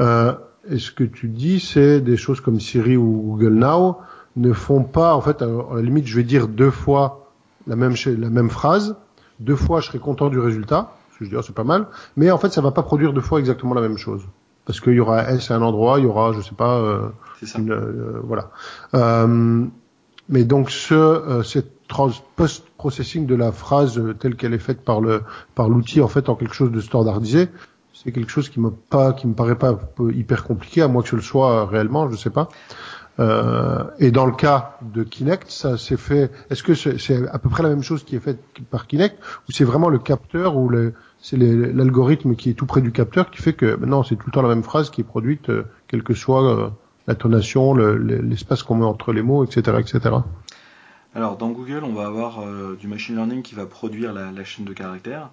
Euh, et ce que tu dis, c'est des choses comme Siri ou Google Now ne font pas, en fait, à à la limite, je vais dire deux fois la même, la même phrase, deux fois je serai content du résultat, parce que je dis, oh, c'est pas mal, mais en fait, ça va pas produire deux fois exactement la même chose. Parce qu'il y aura S à un endroit, il y aura, je sais pas, euh, C'est ça. une, euh, voilà. Euh, mais donc ce, cette post-processing de la phrase telle qu'elle est faite par le par l'outil en fait en quelque chose de standardisé, c'est quelque chose qui me pas qui me paraît pas hyper compliqué à moins que ce le soit réellement, je sais pas. Euh, et dans le cas de Kinect, ça s'est fait. Est-ce que c'est à peu près la même chose qui est faite par Kinect ou c'est vraiment le capteur ou c'est l'algorithme qui est tout près du capteur qui fait que non c'est tout le temps la même phrase qui est produite euh, quelle que soit euh, l'intonation, le- le- l'espace qu'on met entre les mots, etc., etc. Alors dans Google, on va avoir euh, du machine learning qui va produire la, la chaîne de caractères.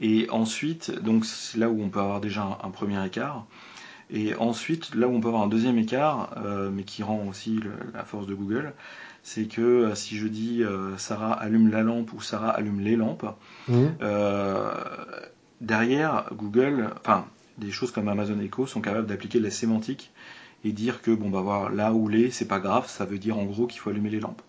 Et ensuite, donc c'est là où on peut avoir déjà un premier écart. Et ensuite, là où on peut avoir un deuxième écart, euh, mais qui rend aussi le- la force de Google, c'est que euh, si je dis euh, Sarah allume la lampe ou Sarah allume les lampes, euh, derrière Google, enfin des choses comme Amazon Echo sont capables d'appliquer la sémantique et dire que bon bah voilà là où les c'est pas grave, ça veut dire en gros qu'il faut allumer les lampes.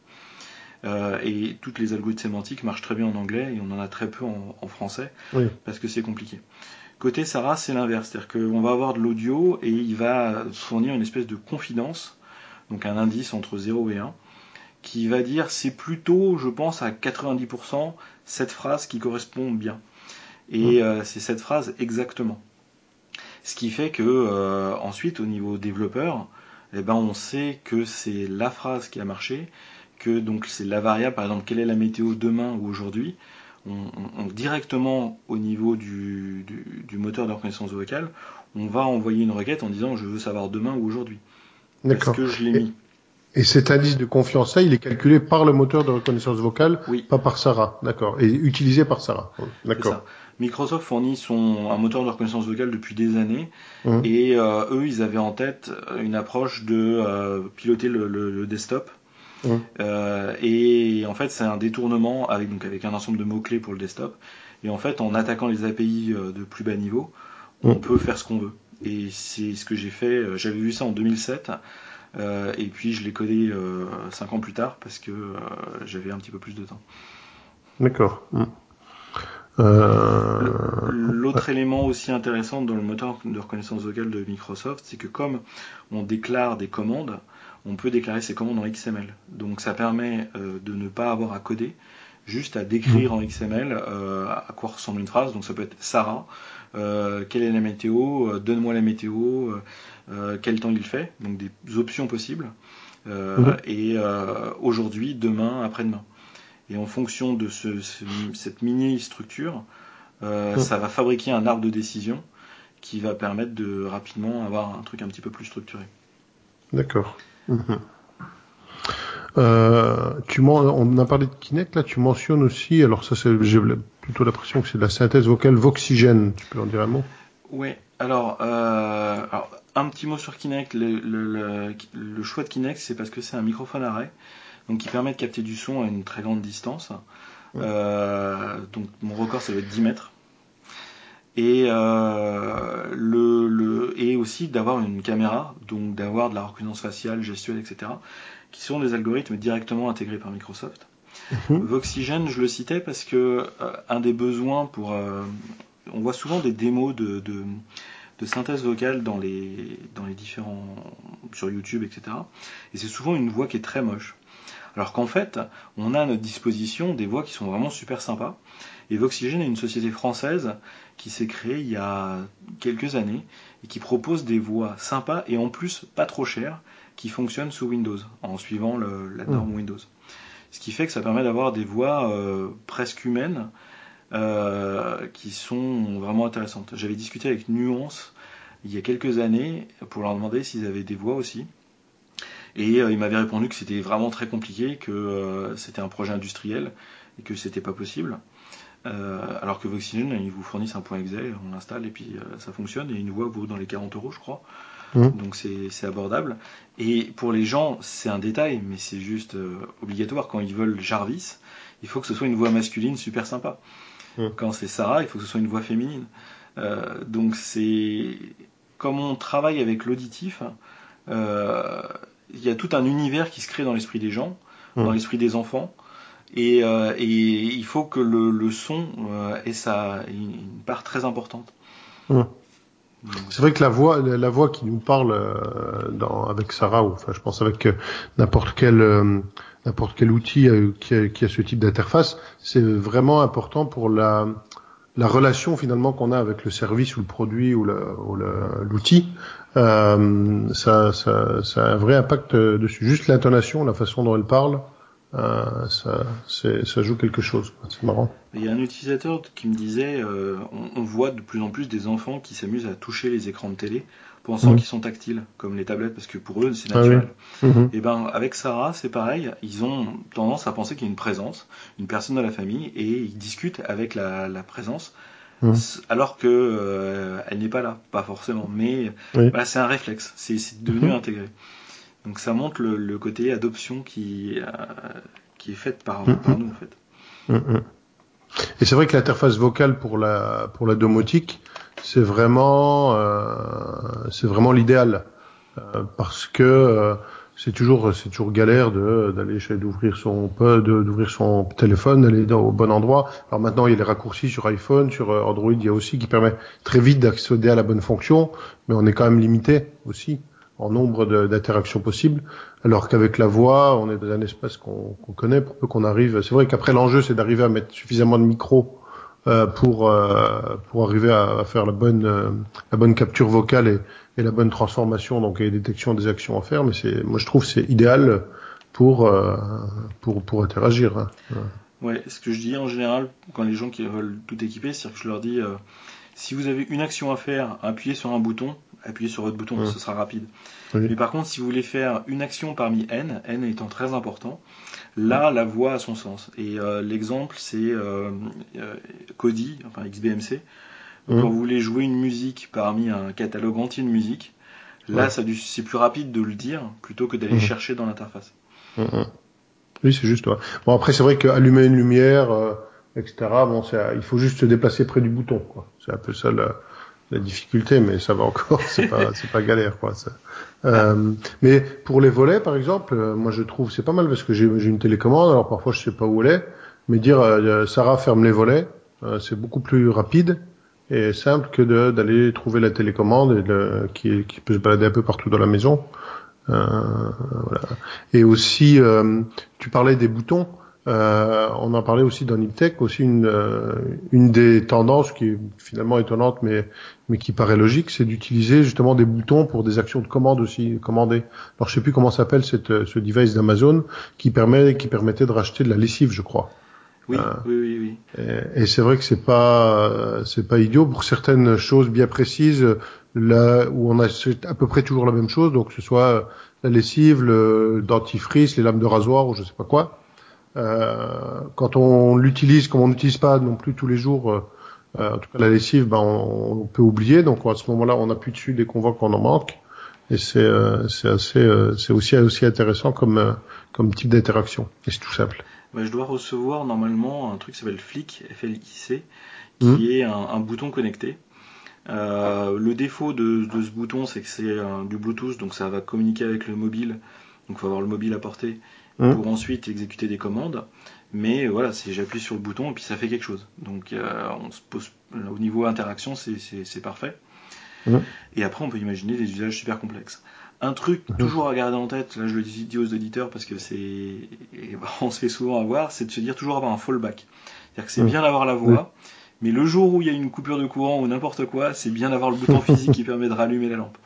Euh, et toutes les algorithmes sémantiques marchent très bien en anglais et on en a très peu en, en français Oui. parce que c'est compliqué. Côté Sarah, c'est l'inverse, c'est-à-dire qu'on va avoir de l'audio et il va fournir une espèce de confidence, donc un indice entre 0 et 1, qui va dire c'est plutôt, je pense, à 90% cette phrase qui correspond bien. Et euh, c'est cette phrase exactement. Ce qui fait que ensuite, au niveau développeur, eh ben, on sait que c'est la phrase qui a marché, que donc c'est la variable, par exemple, quelle est la météo demain ou aujourd'hui. On, directement au niveau du, moteur de reconnaissance vocale, on va envoyer une requête en disant je veux savoir demain ou aujourd'hui. D'accord. Que je l'ai mis? Et cet indice de confiance-là, il est calculé par le moteur de reconnaissance vocale, oui. pas par Sarah, d'accord, et utilisé par Sarah, d'accord. Microsoft fournit son un moteur de reconnaissance vocale depuis des années, mmh. et euh, eux, ils avaient en tête une approche de euh, piloter le, le, desktop. Mmh. Euh, et en fait, c'est un détournement avec donc avec un ensemble de mots clés pour le desktop. Et en fait, en attaquant les API euh, de plus bas niveau, on mmh. peut faire ce qu'on veut. Et c'est ce que j'ai fait. Euh, j'avais vu ça en 2007. Euh, et puis je l'ai codé euh, 5 ans plus tard parce que j'avais un petit peu plus de temps. D'accord. Mm. L'autre élément aussi intéressant dans le moteur de reconnaissance vocale de Microsoft, c'est que comme on déclare des commandes, on peut déclarer ces commandes en XML. Donc ça permet de ne pas avoir à coder, juste à décrire en XML à quoi ressemble une phrase. Donc ça peut être Sarah, quelle est la météo, donne-moi la météo, euh, quel temps il fait, donc des options possibles, euh, mhm. et euh, aujourd'hui, demain, après-demain. Et en fonction de cette mini-structure, mhm. ça va fabriquer un arbre de décision qui va permettre de rapidement avoir un truc un petit peu plus structuré. D'accord. Tu on a parlé de Kinect là, tu mentionnes aussi, alors ça j'ai plutôt l'impression que c'est de la synthèse vocale voxygène. Tu peux en dire un mot? Oui. Alors, alors, un petit mot sur Kinect. Le, choix de Kinect, c'est parce que c'est un microphone arrêt, donc qui permet de capter du son à une très grande distance. Euh, donc mon record, ça va être 10 mètres. Et, euh, le, et aussi d'avoir une caméra, donc d'avoir de la reconnaissance faciale, gestuelle, etc., qui sont des algorithmes directement intégrés par Microsoft. Mhm. Voxygen, je le citais parce que euh, un des besoins pour... on voit souvent des démos de de synthèse vocale dans les, dans les différents. sur YouTube, etc. Et c'est souvent une voix qui est très moche. Alors qu'en fait, on a à notre disposition des voix qui sont vraiment super sympas. Et Voxygen est une société française qui s'est créée il y a quelques années et qui propose des voix sympas et en plus pas trop chères qui fonctionnent sous Windows en suivant la norme mmh. Windows. Ce qui fait que ça permet d'avoir des voix euh, presque humaines euh, qui sont vraiment intéressantes. J'avais discuté avec Nuance il y a quelques années pour leur demander s'ils avaient des voix aussi. Et euh, ils m'avaient répondu que c'était vraiment très compliqué, que euh, c'était un projet industriel et que c'était pas possible. Alors que Voxygen, ils vous fournissent un point exe, on l'installe et puis ça fonctionne et une voix vaut dans les 40 euros, je crois. Mmh. Donc c'est abordable. Et pour les gens, c'est un détail, mais c'est juste obligatoire. Quand ils veulent Jarvis, il faut que ce soit une voix masculine super sympa. Mm. Quand c'est Sarah, il faut que ce soit une voix féminine. Euh, donc c'est comme on travaille avec l'auditif, euh, il y a tout un univers qui se crée dans l'esprit des gens, mm. dans l'esprit des enfants. Et, euh, il faut que le, son ait sa, une part très importante. Mm. C'est vrai que la voix, la voix qui nous parle dans, avec Sarah, ou enfin je pense avec n'importe quel n'importe quel outil euh, qui a, qui, a, ce type d'interface, c'est vraiment important pour la, la relation finalement qu'on a avec le service ou le produit ou l'outil. Euh, ça, ça, ça, a un vrai impact dessus. Juste l'intonation, la façon dont elle parle, euh, ça, ça joue quelque chose. C'est marrant. Il y a un utilisateur qui me disait, euh, on, on, voit de plus en plus des enfants qui s'amusent à toucher les écrans de télé pensant mmh. qu'ils sont tactiles, comme les tablettes, parce que pour eux, c'est ah naturel. Mmh. Et ben, avec Sarah, c'est pareil, ils ont tendance à penser qu'il y a une présence, une personne dans la famille, et ils discutent avec la, la présence, mmh. alors que euh, elle n'est pas là, pas forcément, mais bah, c'est un réflexe, c'est devenu intégré. Donc ça montre le, le côté adoption qui, euh, qui est faite par, par nous, en fait. Et c'est vrai que l'interface vocale pour la pour la domotique, c'est vraiment euh, c'est vraiment l'idéal euh, parce que c'est toujours c'est toujours galère de d'aller d'ouvrir son d'ouvrir son téléphone d'aller au bon endroit. Alors maintenant il y a les raccourcis sur iPhone sur Android il y a aussi qui permet très vite d'accéder à la bonne fonction mais on est quand même limité aussi en nombre d'interactions possibles alors qu'avec la voix on est dans un espace qu'on connaît pour peu qu'on arrive c'est vrai qu'après l'enjeu c'est d'arriver à mettre suffisamment de micros euh, pour euh, pour arriver à, faire la bonne euh, la bonne capture vocale et, et, la bonne transformation donc et détection des actions à faire. Mais c'est moi je trouve c'est idéal pour pour pour interagir. Hein. Ouais, ce que je dis en général quand les gens qui veulent tout équiper, c'est que je leur dis si vous avez une action à faire, appuyez sur un bouton, appuyez sur votre bouton, ce sera rapide. Mais par contre, si vous voulez faire une action parmi n, n étant très important, là, la voix a son sens. Et euh, l'exemple, c'est euh, euh, Kodi, enfin XBMC. Quand vous voulez jouer une musique parmi un catalogue entier de musique, là, c'est plus rapide de le dire plutôt que d'aller chercher dans l'interface. Oui, c'est juste. Bon, après, c'est vrai qu'allumer une lumière, etc. Bon, il faut juste se déplacer près du bouton. C'est un peu ça la, la difficulté, mais ça va encore, c'est pas, c'est pas galère, quoi. Ça. Euh, mais pour les volets, par exemple, euh, moi je trouve c'est pas mal parce que j'ai, j'ai une télécommande, alors parfois je sais pas où elle est, mais dire euh, Sarah ferme les volets, euh, c'est beaucoup plus rapide et simple que d'aller trouver la télécommande et de, qui, qui peut se balader un peu partout dans la maison. voilà. Et aussi, tu parlais des boutons. Euh, on en parlait aussi dans Niptech, aussi une, euh, une des tendances qui est finalement étonnante, mais, mais qui paraît logique, c'est d'utiliser justement des boutons pour des actions de commande aussi, commander. Alors je sais plus comment s'appelle cette, ce device d'Amazon qui permet, qui permettait de racheter de la lessive, je crois. Oui, euh, oui, oui, oui. Et, c'est vrai que c'est pas, c'est pas idiot pour certaines choses bien précises, là où on a à peu près toujours la même chose, donc que ce soit la lessive, le dentifrice, les lames de rasoir ou je sais pas quoi. Euh, quand on l'utilise, comme on n'utilise pas non plus tous les jours, euh, euh, en tout cas la lessive, ben on, peut oublier. Donc à ce moment-là, on appuie dessus dès qu'on voit qu'on en manque. Et c'est assez c'est aussi aussi intéressant comme comme type d'interaction. Et c'est tout simple. Ben, je dois recevoir normalement un truc qui s'appelle Flick, F-L-I-C, qui hmm. est un, bouton connecté. Euh, le défaut de, de ce bouton, c'est que c'est du Bluetooth, donc ça va communiquer avec le mobile. Donc il faut avoir le mobile à portée. Mmh. pour ensuite exécuter des commandes. Mais voilà, c'est j'appuie sur le bouton et puis ça fait quelque chose. Donc euh, on se pose au niveau interaction, c'est parfait. Mmh. Et après, on peut imaginer des usages super complexes. Un truc mmh. toujours à garder en tête, là je le dis aux auditeurs parce que c'est on se fait souvent avoir, c'est de se dire toujours avoir un fallback. C'est-à-dire que c'est bien d'avoir la voix, mais le jour où il y a une coupure de courant ou n'importe quoi, c'est bien d'avoir le bouton physique qui permet de rallumer la lampe.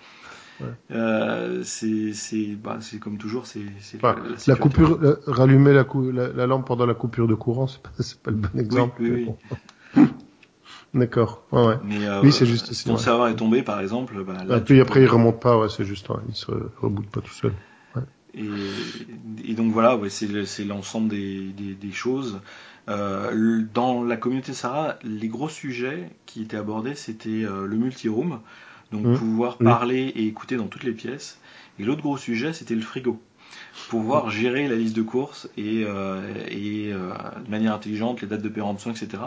Euh, c'est bah, comme toujours, c'est la, la, coupure, rallumer la, la, lampe pendant la coupure de courant, c'est pas, pas le bon exemple. Oui, oui, D'accord. Ouais, ouais. Mais euh, oui, c'est juste. Si ton serveur est tombé, par exemple, bah, là, puis après il remonte pas, ouais, c'est juste, il se reboot pas tout seul. Et, et, donc voilà, ouais, c'est l'ensemble des, des, des, choses. Euh, dans la communauté Sarah, les gros sujets qui étaient abordés, c'était euh, le multi-room donc mmh. pouvoir parler et écouter dans toutes les pièces. Et l'autre gros sujet, c'était le frigo. Pouvoir gérer la liste de courses et, euh, et euh, de manière intelligente, les dates de péremption, etc.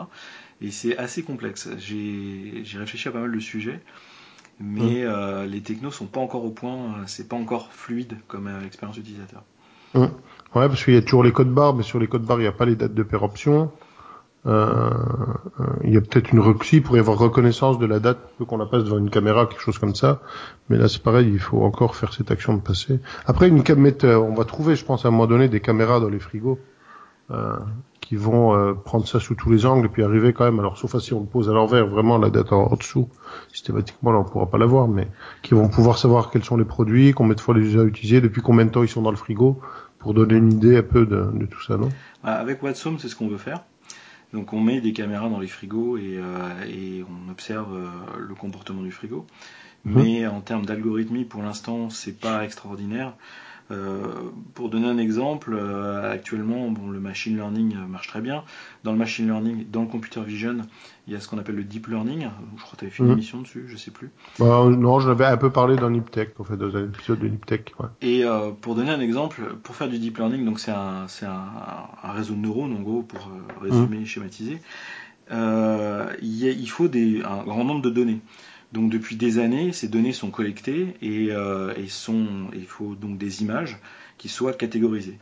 Et c'est assez complexe. J'ai réfléchi à pas mal de sujets, mais mmh. euh, les technos sont pas encore au point, c'est pas encore fluide comme expérience utilisateur. Mmh. Ouais, parce qu'il y a toujours les codes barres, mais sur les codes barres, il n'y a pas les dates de péremption. Euh, euh, il y a peut-être une repli pour y avoir reconnaissance de la date qu'on la passe devant une caméra, quelque chose comme ça. Mais là, c'est pareil, il faut encore faire cette action de passer. Après, une caméra, euh, on va trouver, je pense, à un moment donné, des caméras dans les frigos euh, qui vont euh, prendre ça sous tous les angles et puis arriver quand même. Alors, sauf si on le pose à l'envers, vraiment la date en, dessous, systématiquement, là, on pourra pas la voir, mais qui vont pouvoir savoir quels sont les produits, combien de fois les a utilisés, depuis combien de temps ils sont dans le frigo, pour donner une idée un peu de, de tout ça, non? Avec Watson, c'est ce qu'on veut faire. Donc on met des caméras dans les frigos et, euh, on observe euh, le comportement du frigo. Mhm. Mais en termes d'algorithmie, pour l'instant, c'est pas extraordinaire. Euh, pour donner un exemple, euh, actuellement, bon, le machine learning marche très bien. Dans le machine learning, dans le computer vision, il y a ce qu'on appelle le deep learning. Je crois que tu avais fait une mhm. émission dessus, je sais plus. Bah, non, je l'avais un peu parlé dans Niptech, en fait, dans un épisode de Niptech. Ouais. Et euh, pour donner un exemple, pour faire du deep learning, donc c'est un, c'est un, un, réseau de neurones, en gros, pour résumer, mhm. schématiser. il, il faut des, un grand nombre de données. Donc depuis des années, ces données sont collectées et, euh, sont, il faut donc des images qui soient catégorisées.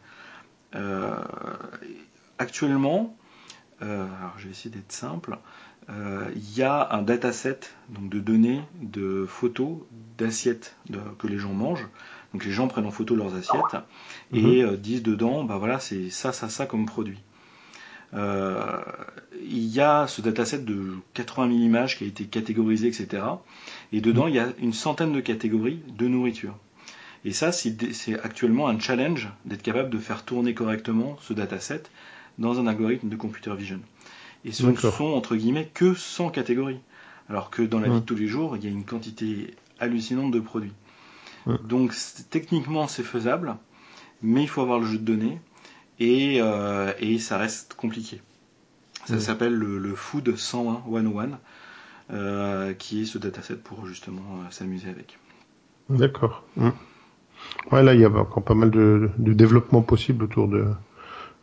Euh, actuellement, euh, alors je vais essayer d'être simple, il y a un dataset donc de données, de photos, d'assiettes que les gens mangent. Donc les gens prennent en photo leurs assiettes et mhm. disent dedans, bah voilà, c'est ça, ça, ça comme produit. Il y a ce dataset de 80 000 images qui a été catégorisé, etc. Et dedans, il y a une centaine de catégories de nourriture. Et ça, c'est actuellement un challenge d'être capable de faire tourner correctement ce dataset dans un algorithme de computer vision. Et ce ne sont, entre guillemets, que 100 catégories. Alors que dans la vie de tous les jours, il y a une quantité hallucinante de produits. Donc techniquement, c'est faisable, mais il faut avoir le jeu de données et, euh, et ça reste compliqué. Ça s'appelle le, Food 101 101, euh, qui est ce dataset pour justement euh, s'amuser avec. D'accord. Ouais, là, il y a encore pas mal de, de développement possible autour de,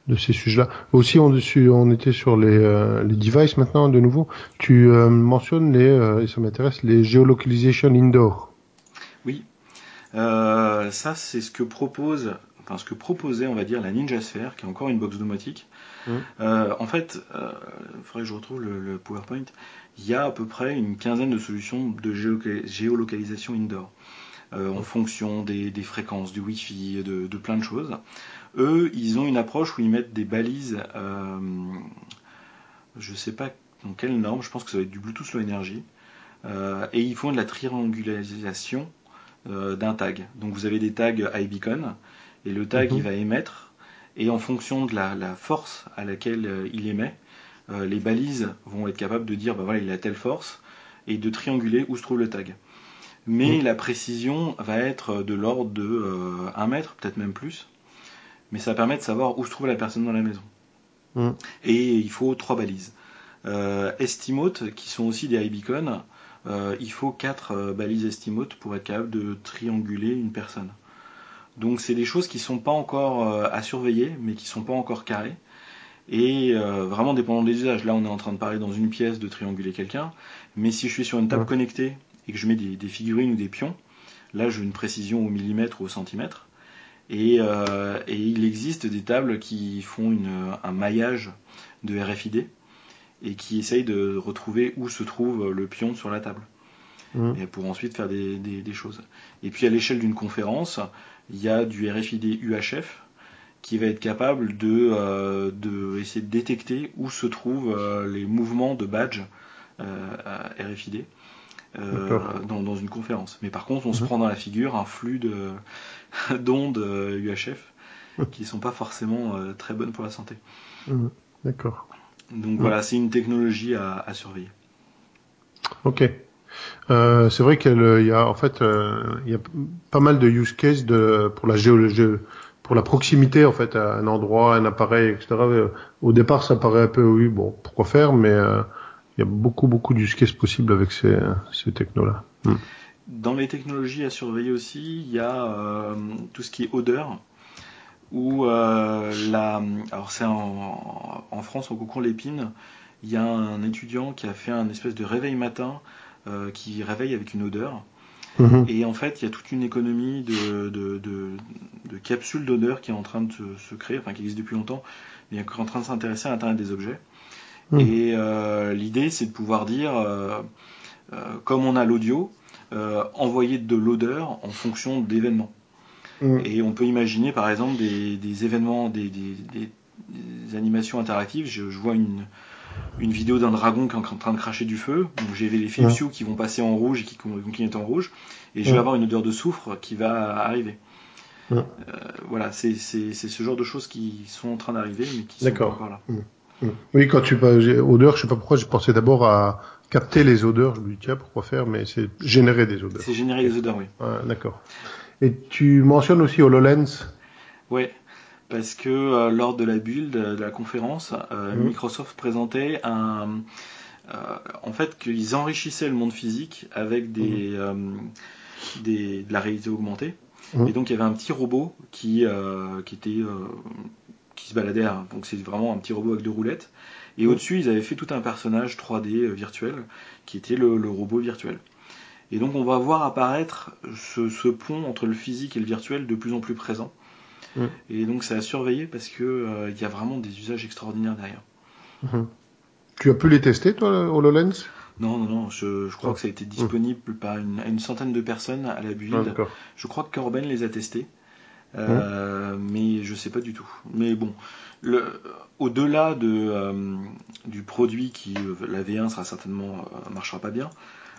de ces sujets-là. Aussi, on, on était sur les, euh, les devices maintenant, de nouveau. Tu euh, mentionnes les, euh, et ça m'intéresse, les geolocalization indoor. Oui. ça, c'est ce que propose, enfin, ce que proposait, on va dire, la Ninja Sphere, qui est encore une box domotique. Mmh. en fait, il faudrait que je retrouve le, PowerPoint. Il y a à peu près une quinzaine de solutions de géolocalisation indoor. en fonction des, des, fréquences, du Wi-Fi, de, de plein de choses. Eux, ils ont une approche où ils mettent des balises, euh, je ne sais pas dans quelle norme, je pense que ça va être du Bluetooth Low Energy, euh, et ils font de la triangularisation euh, d'un tag. Donc vous avez des tags iBeacon, et le tag mhm. il va émettre, et en fonction de la, force à laquelle il émet, les balises vont être capables de dire bah voilà il a telle force, et de trianguler où se trouve le tag. Mais mhm. la précision va être de l'ordre de 1 mètre, peut-être même plus mais ça permet de savoir où se trouve la personne dans la maison. Mm. Et il faut trois balises. Euh, Estimote, qui sont aussi des iBeacon, euh, il faut quatre euh, balises Estimote pour être capable de trianguler une personne. Donc c'est des choses qui sont pas encore euh, à surveiller, mais qui sont pas encore carrées. Et vraiment dépendant des usages. Là, on est en train de parler dans une pièce de trianguler quelqu'un, mais si je suis sur une table connectée et que je mets des, des, figurines ou des pions, là, j'ai une précision au millimètre ou au centimètre. Euh, et, il existe des tables qui font un maillage de RFID et qui essayent de retrouver où se trouve le pion sur la table. Mmh. Et pour ensuite faire des, choses. Et puis à l'échelle d'une conférence, il y a du RFID UHF qui va être capable de, euh, essayer de détecter où se trouvent euh, les mouvements de badge RFID. Euh, dans, une conférence. Mais par contre, on se mhm. prend dans la figure un flux de d'ondes UHF euh, qui sont pas forcément euh, très bonnes pour la santé. Mhm. D'accord. Donc voilà, c'est une technologie à, surveiller. Ok. C'est vrai qu'il y a en fait a pas mal de use cases pour la géologie pour la proximité en fait à un endroit, un appareil, etc. Au départ, ça paraît un peu oui bon pourquoi faire, mais il y a beaucoup, beaucoup d'use cases possibles avec ces, ces technos-là. Hmm. Dans les technologies à surveiller aussi, il y a euh, tout ce qui est odeur. Ou euh, la, alors c'est en, France au concours Lépine, il y a un étudiant qui a fait un espèce de réveil matin euh, qui réveille avec une odeur. Mhm. Et en fait, il y a toute une économie de, de, de, de capsules d'odeur qui est en train de se, se, créer, enfin qui existe depuis longtemps, mais qui est en train de s'intéresser à l'Internet des objets. Hmm. Et euh, l'idée, c'est de pouvoir dire, euh, euh, comme on a l'audio, envoyer de l'odeur en fonction d'événements. Hmm. Et on peut imaginer par exemple des, événements, des, animations interactives. Je, vois une, une vidéo d'un dragon qui est en train de cracher du feu. Donc j'ai les Philips Hue qui vont passer en rouge et qui vont clignoter en rouge. Et je vais avoir une odeur de soufre qui va arriver. voilà, c'est ce genre de choses qui sont en train d'arriver, mais qui sont encore là. Oui, quand tu parles odeur, je sais pas pourquoi, je pensais d'abord à capter les odeurs. Je me dis tiens, pourquoi faire? Mais c'est générer des odeurs. C'est générer des odeurs, oui. D'accord. Et tu mentionnes aussi HoloLens. Oui, parce que euh, lors de la build de la conférence, euh, mhm. Microsoft présentait un, euh, en fait qu'ils enrichissaient le monde physique avec des, mhm. des de la réalité augmentée. Mhm. Et donc il y avait un petit robot qui, qui était qui se baladait. Donc c'est vraiment un petit robot avec deux roulettes. Et au-dessus, ils avaient fait tout un personnage 3D euh, virtuel qui était le, robot virtuel. Et donc on va voir apparaître ce, pont entre le physique et le virtuel de plus en plus présent. Et donc c'est à surveiller parce que euh, il y a vraiment des usages extraordinaires derrière. Mhm. Tu as pu les tester toi, HoloLens? Non, non, non, je, crois que ça a été disponible par une, une, centaine de personnes à la build. je crois que Corben les a testés. Euh, mais je sais pas du tout. Mais bon, au-delà de, euh, du produit qui, la V1 sera certainement marchera pas bien.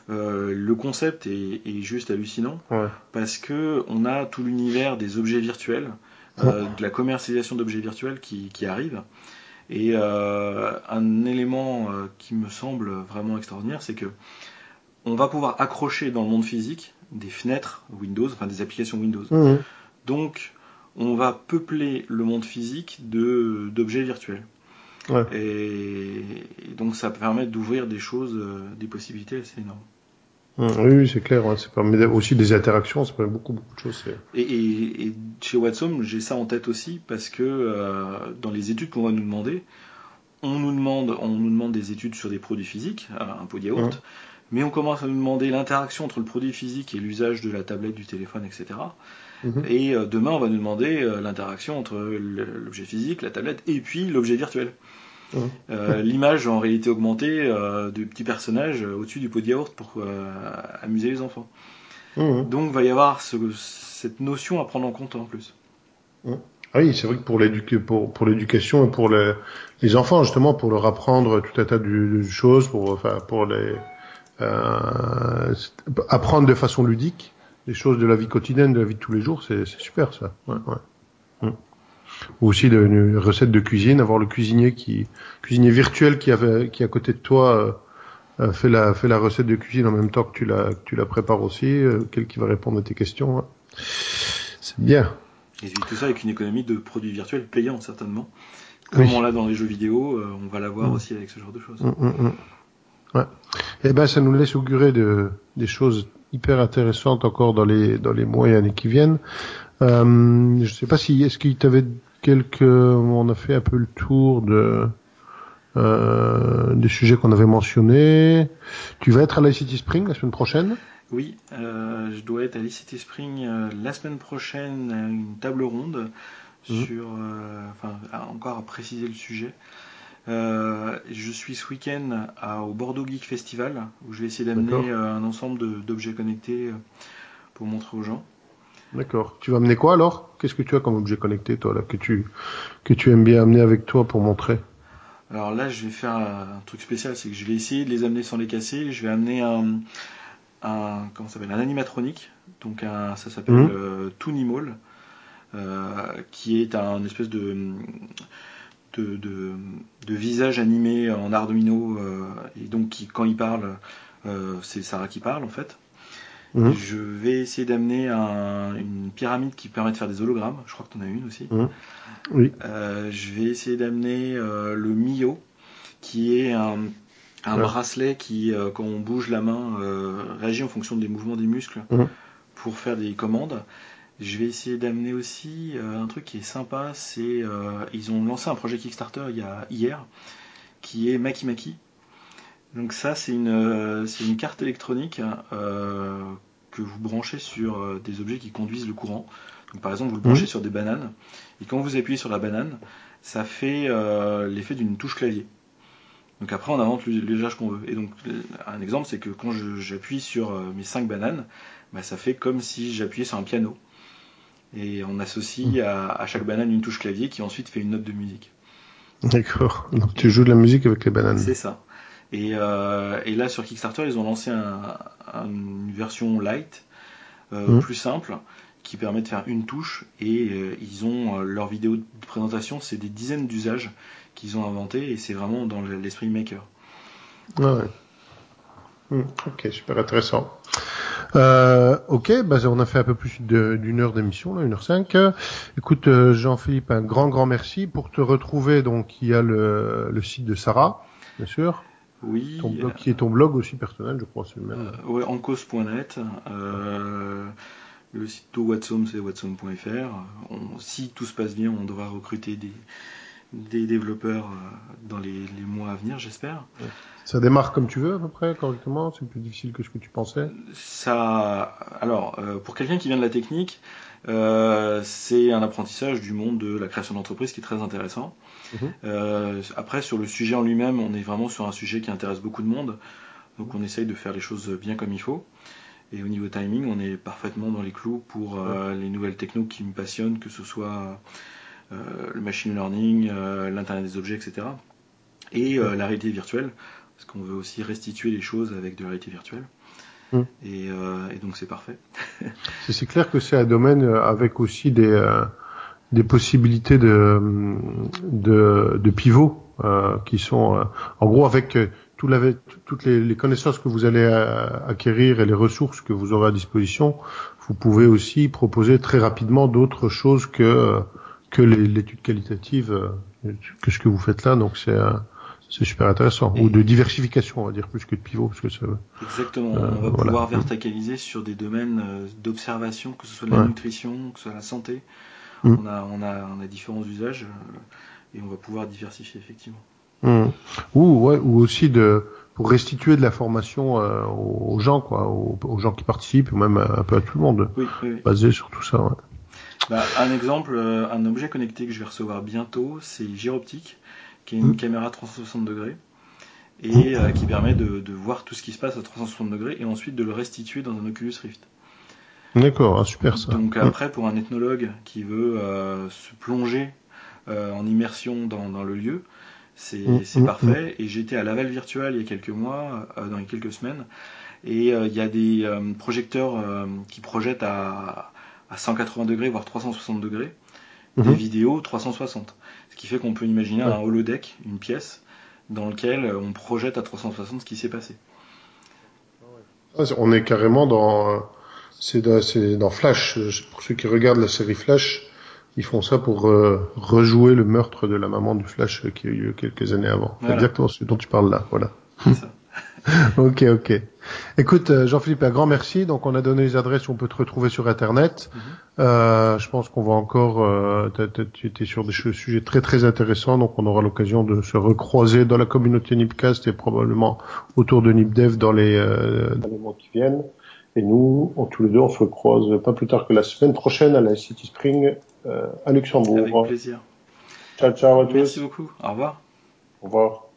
le concept est, est juste hallucinant parce que on a tout l'univers des objets virtuels, de la commercialisation d'objets virtuels qui, qui arrive. Et un élément qui me semble vraiment extraordinaire, c'est que on va pouvoir accrocher dans le monde physique des fenêtres Windows, enfin des applications Windows. Mmh. Donc, on va peupler le monde physique de d'objets virtuels. Et, donc, ça permet d'ouvrir des choses, euh, des possibilités assez énormes. Mmh. oui, c'est clair. Ça permet aussi des interactions, ça permet beaucoup, beaucoup de choses. Et, chez Watson, j'ai ça en tête aussi parce que euh, dans les études qu'on va nous demander, on nous demande, on nous demande des études sur des produits physiques, un pot de yaourt. Mmh mais on commence à nous demander l'interaction entre le produit physique et l'usage de la tablette, du téléphone, etc. Et euh, demain, on va nous demander euh, l'interaction entre l'objet physique, la tablette, et puis l'objet virtuel. Mhm. Euh, l'image en réalité augmentée du petit personnage au-dessus du pot de yaourt pour amuser les enfants. Mhm. Donc, il va y avoir cette notion à prendre en compte en plus. Ah oui, c'est vrai que pour l'éducation et pour les, enfants, justement, pour leur apprendre tout un tas de, choses, pour, enfin, pour les, euh, apprendre de façon ludique des choses de la vie quotidienne, de la vie de tous les jours, c'est super ça. Ouais, ouais. Ou aussi de, une recette de cuisine, avoir le cuisinier qui cuisinier virtuel qui avait qui à côté de toi euh, euh, fait la fait la recette de cuisine en même temps que tu la tu la prépares aussi, euh, quel qui va répondre à tes questions. Hein. C'est bien. Et tout ça avec une économie de produits virtuels payants certainement. Comme on l'a dans les jeux vidéo, on va l'avoir mm. aussi avec ce genre de choses. Mm, Ouais. Eh ben, ça nous laisse augurer de, des choses hyper intéressantes encore dans les dans les mois et années qui viennent. Euh, je sais pas si est-ce qu'il t'avait quelques, on a fait un peu le tour de euh, des sujets qu'on avait mentionnés. Tu vas être à la City Spring la semaine prochaine? Oui, euh, je dois être à City Spring euh, la semaine prochaine à une table ronde mmh. sur, enfin, encore à préciser le sujet. Je suis ce week-end au Bordeaux Geek Festival où je vais essayer d'amener un ensemble d'objets connectés pour montrer aux gens. D'accord. Tu vas amener quoi alors? Qu'est-ce que tu as comme objet connecté toi là que tu que tu aimes bien amener avec toi pour montrer? Alors là, je vais faire un truc spécial, c'est que je vais essayer de les amener sans les casser. Je vais amener un, un comment s'appelle? Un animatronique. Donc un, ça s'appelle mmh. Toonimall, qui est un espèce de de, de, de visage animé en Arduino euh, et donc qui, quand il parle, euh, c'est Sarah qui parle en fait. Mhm. Je vais essayer d'amener un, une pyramide qui permet de faire des hologrammes. Je crois que tu en as une aussi. Mhm. Oui. Euh, je vais essayer d'amener euh, le Mio, qui est un, un bracelet qui, euh, quand on bouge la main, réagit en fonction des mouvements des muscles mhm. pour faire des commandes. Je vais essayer d'amener aussi un truc qui est sympa, c'est ils ont lancé un projet Kickstarter il y a hier qui est Maki Maki. Donc ça c'est une euh, une carte électronique que vous branchez sur des objets qui conduisent le courant. Donc par exemple vous le branchez mmh. sur des bananes et quand vous appuyez sur la banane, ça fait l'effet d'une touche clavier. Donc après on invente l'usage qu'on veut. Et donc un exemple c'est que quand j'appuie sur mes 5 bananes, bah, ça fait comme si j'appuyais sur un piano et on associe à, chaque banane une touche clavier qui ensuite fait une note de musique. D'accord. Donc tu joues de la musique avec les bananes. C'est ça. Et, euh, et, là sur Kickstarter, ils ont lancé un, une version light, euh, mmh. plus simple, qui permet de faire une touche. Et euh, ils ont leur vidéo de présentation, c'est des dizaines d'usages qu'ils ont inventés et c'est vraiment dans l'esprit maker. Ah ouais. Mmh. ok, super intéressant. Euh, ok, bah, on a fait un peu plus d'une heure d'émission, là, une heure cinq. Écoute, euh, Jean-Philippe, un grand, grand merci. Pour te retrouver, donc, il y a le, le site de Sarah, bien sûr. Oui. Ton blog, qui est ton blog aussi personnel, je crois, c'est le même. Euh, ouais, encos.net. Euh, le site de Watson, c'est watson.fr. Si tout se passe bien, on devra recruter des, des développeurs euh, dans les, les mois à venir, j'espère. Ça démarre comme tu veux à peu près, correctement? C'est plus difficile que ce que tu pensais? Ça, alors, euh, pour quelqu'un qui vient de la technique, euh, c'est un apprentissage du monde de la création d'entreprise qui est très intéressant. Mhm. Euh, après, sur le sujet en lui-même, on est vraiment sur un sujet qui intéresse beaucoup de monde, donc on essaye de faire les choses bien comme il faut. Et au niveau timing, on est parfaitement dans les clous pour les nouvelles technos qui me passionnent, que ce soit le machine learning, l'internet des objets, etc. Et la réalité virtuelle, parce qu'on veut aussi restituer les choses avec de la réalité virtuelle. Mm. Et, et, donc c'est parfait. c'est clair que c'est un domaine avec aussi des, des possibilités de, de, de pivot euh, qui sont euh, en gros avec euh, tout la, toutes les, les, connaissances que vous allez acquérir et les ressources que vous aurez à disposition, vous pouvez aussi proposer très rapidement d'autres choses que que l'étude qualitative que ce que vous faites là. Donc c'est c'est super intéressant. Ou de diversification, on va dire, plus que de pivot. Parce que ça, Exactement. on va pouvoir verticaliser sur des domaines d'observation, que ce soit la nutrition, que ce soit la santé. Mm. On, a, on, a, on a différents usages euh, et on va pouvoir diversifier effectivement. Mm. Ou, ouais, ou aussi de pour restituer de la formation euh, aux gens, quoi, aux, gens qui participent, ou même un peu à tout le monde, oui, oui, basé sur tout ça. Ouais. Bah, un exemple, euh, un objet connecté que je vais recevoir bientôt, c'est Gyroptique, qui est une mm. caméra 360 degrés et qui permet de, de, voir tout ce qui se passe à 360 degrés et ensuite de le restituer dans un Oculus Rift. D'accord, ah, super ça. Donc après, pour un ethnologue qui veut euh, se plonger euh, en immersion dans, dans le lieu, c'est mm, mm, parfait. Mm. Et j'étais à Laval Virtual il y a quelques mois, euh, dans les quelques semaines, et il y a des projecteurs qui projettent à, à 180 degrés, voire 360 degrés, des mm-hmm. vidéos 360. Ce qui fait qu'on peut imaginer un holodeck, une pièce, dans lequel on projette à 360 ce qui s'est passé. Ah on est carrément dans c'est dans, Flash. Pour ceux qui regardent la série Flash, ils font ça pour euh, rejouer le meurtre de la maman du Flash qui a eu lieu quelques années avant. Exactement ce dont tu parles là. Voilà. ok, ok. Écoute, euh, Jean-Philippe, un grand merci. Donc, on a donné les adresses où on peut te retrouver sur Internet. Mhm. euh, je pense qu'on va encore. Euh, tu étais sur des sujets très très intéressants, donc on aura l'occasion de se recroiser dans la communauté Nipcast et probablement autour de Nipdev dans les, euh, dans les mois qui viennent. Et nous, tous les deux, on se croise pas plus tard que la semaine prochaine à la City Spring euh, à Luxembourg. Avec plaisir. Ciao, ciao à tous. Merci beaucoup. Au revoir. Au revoir.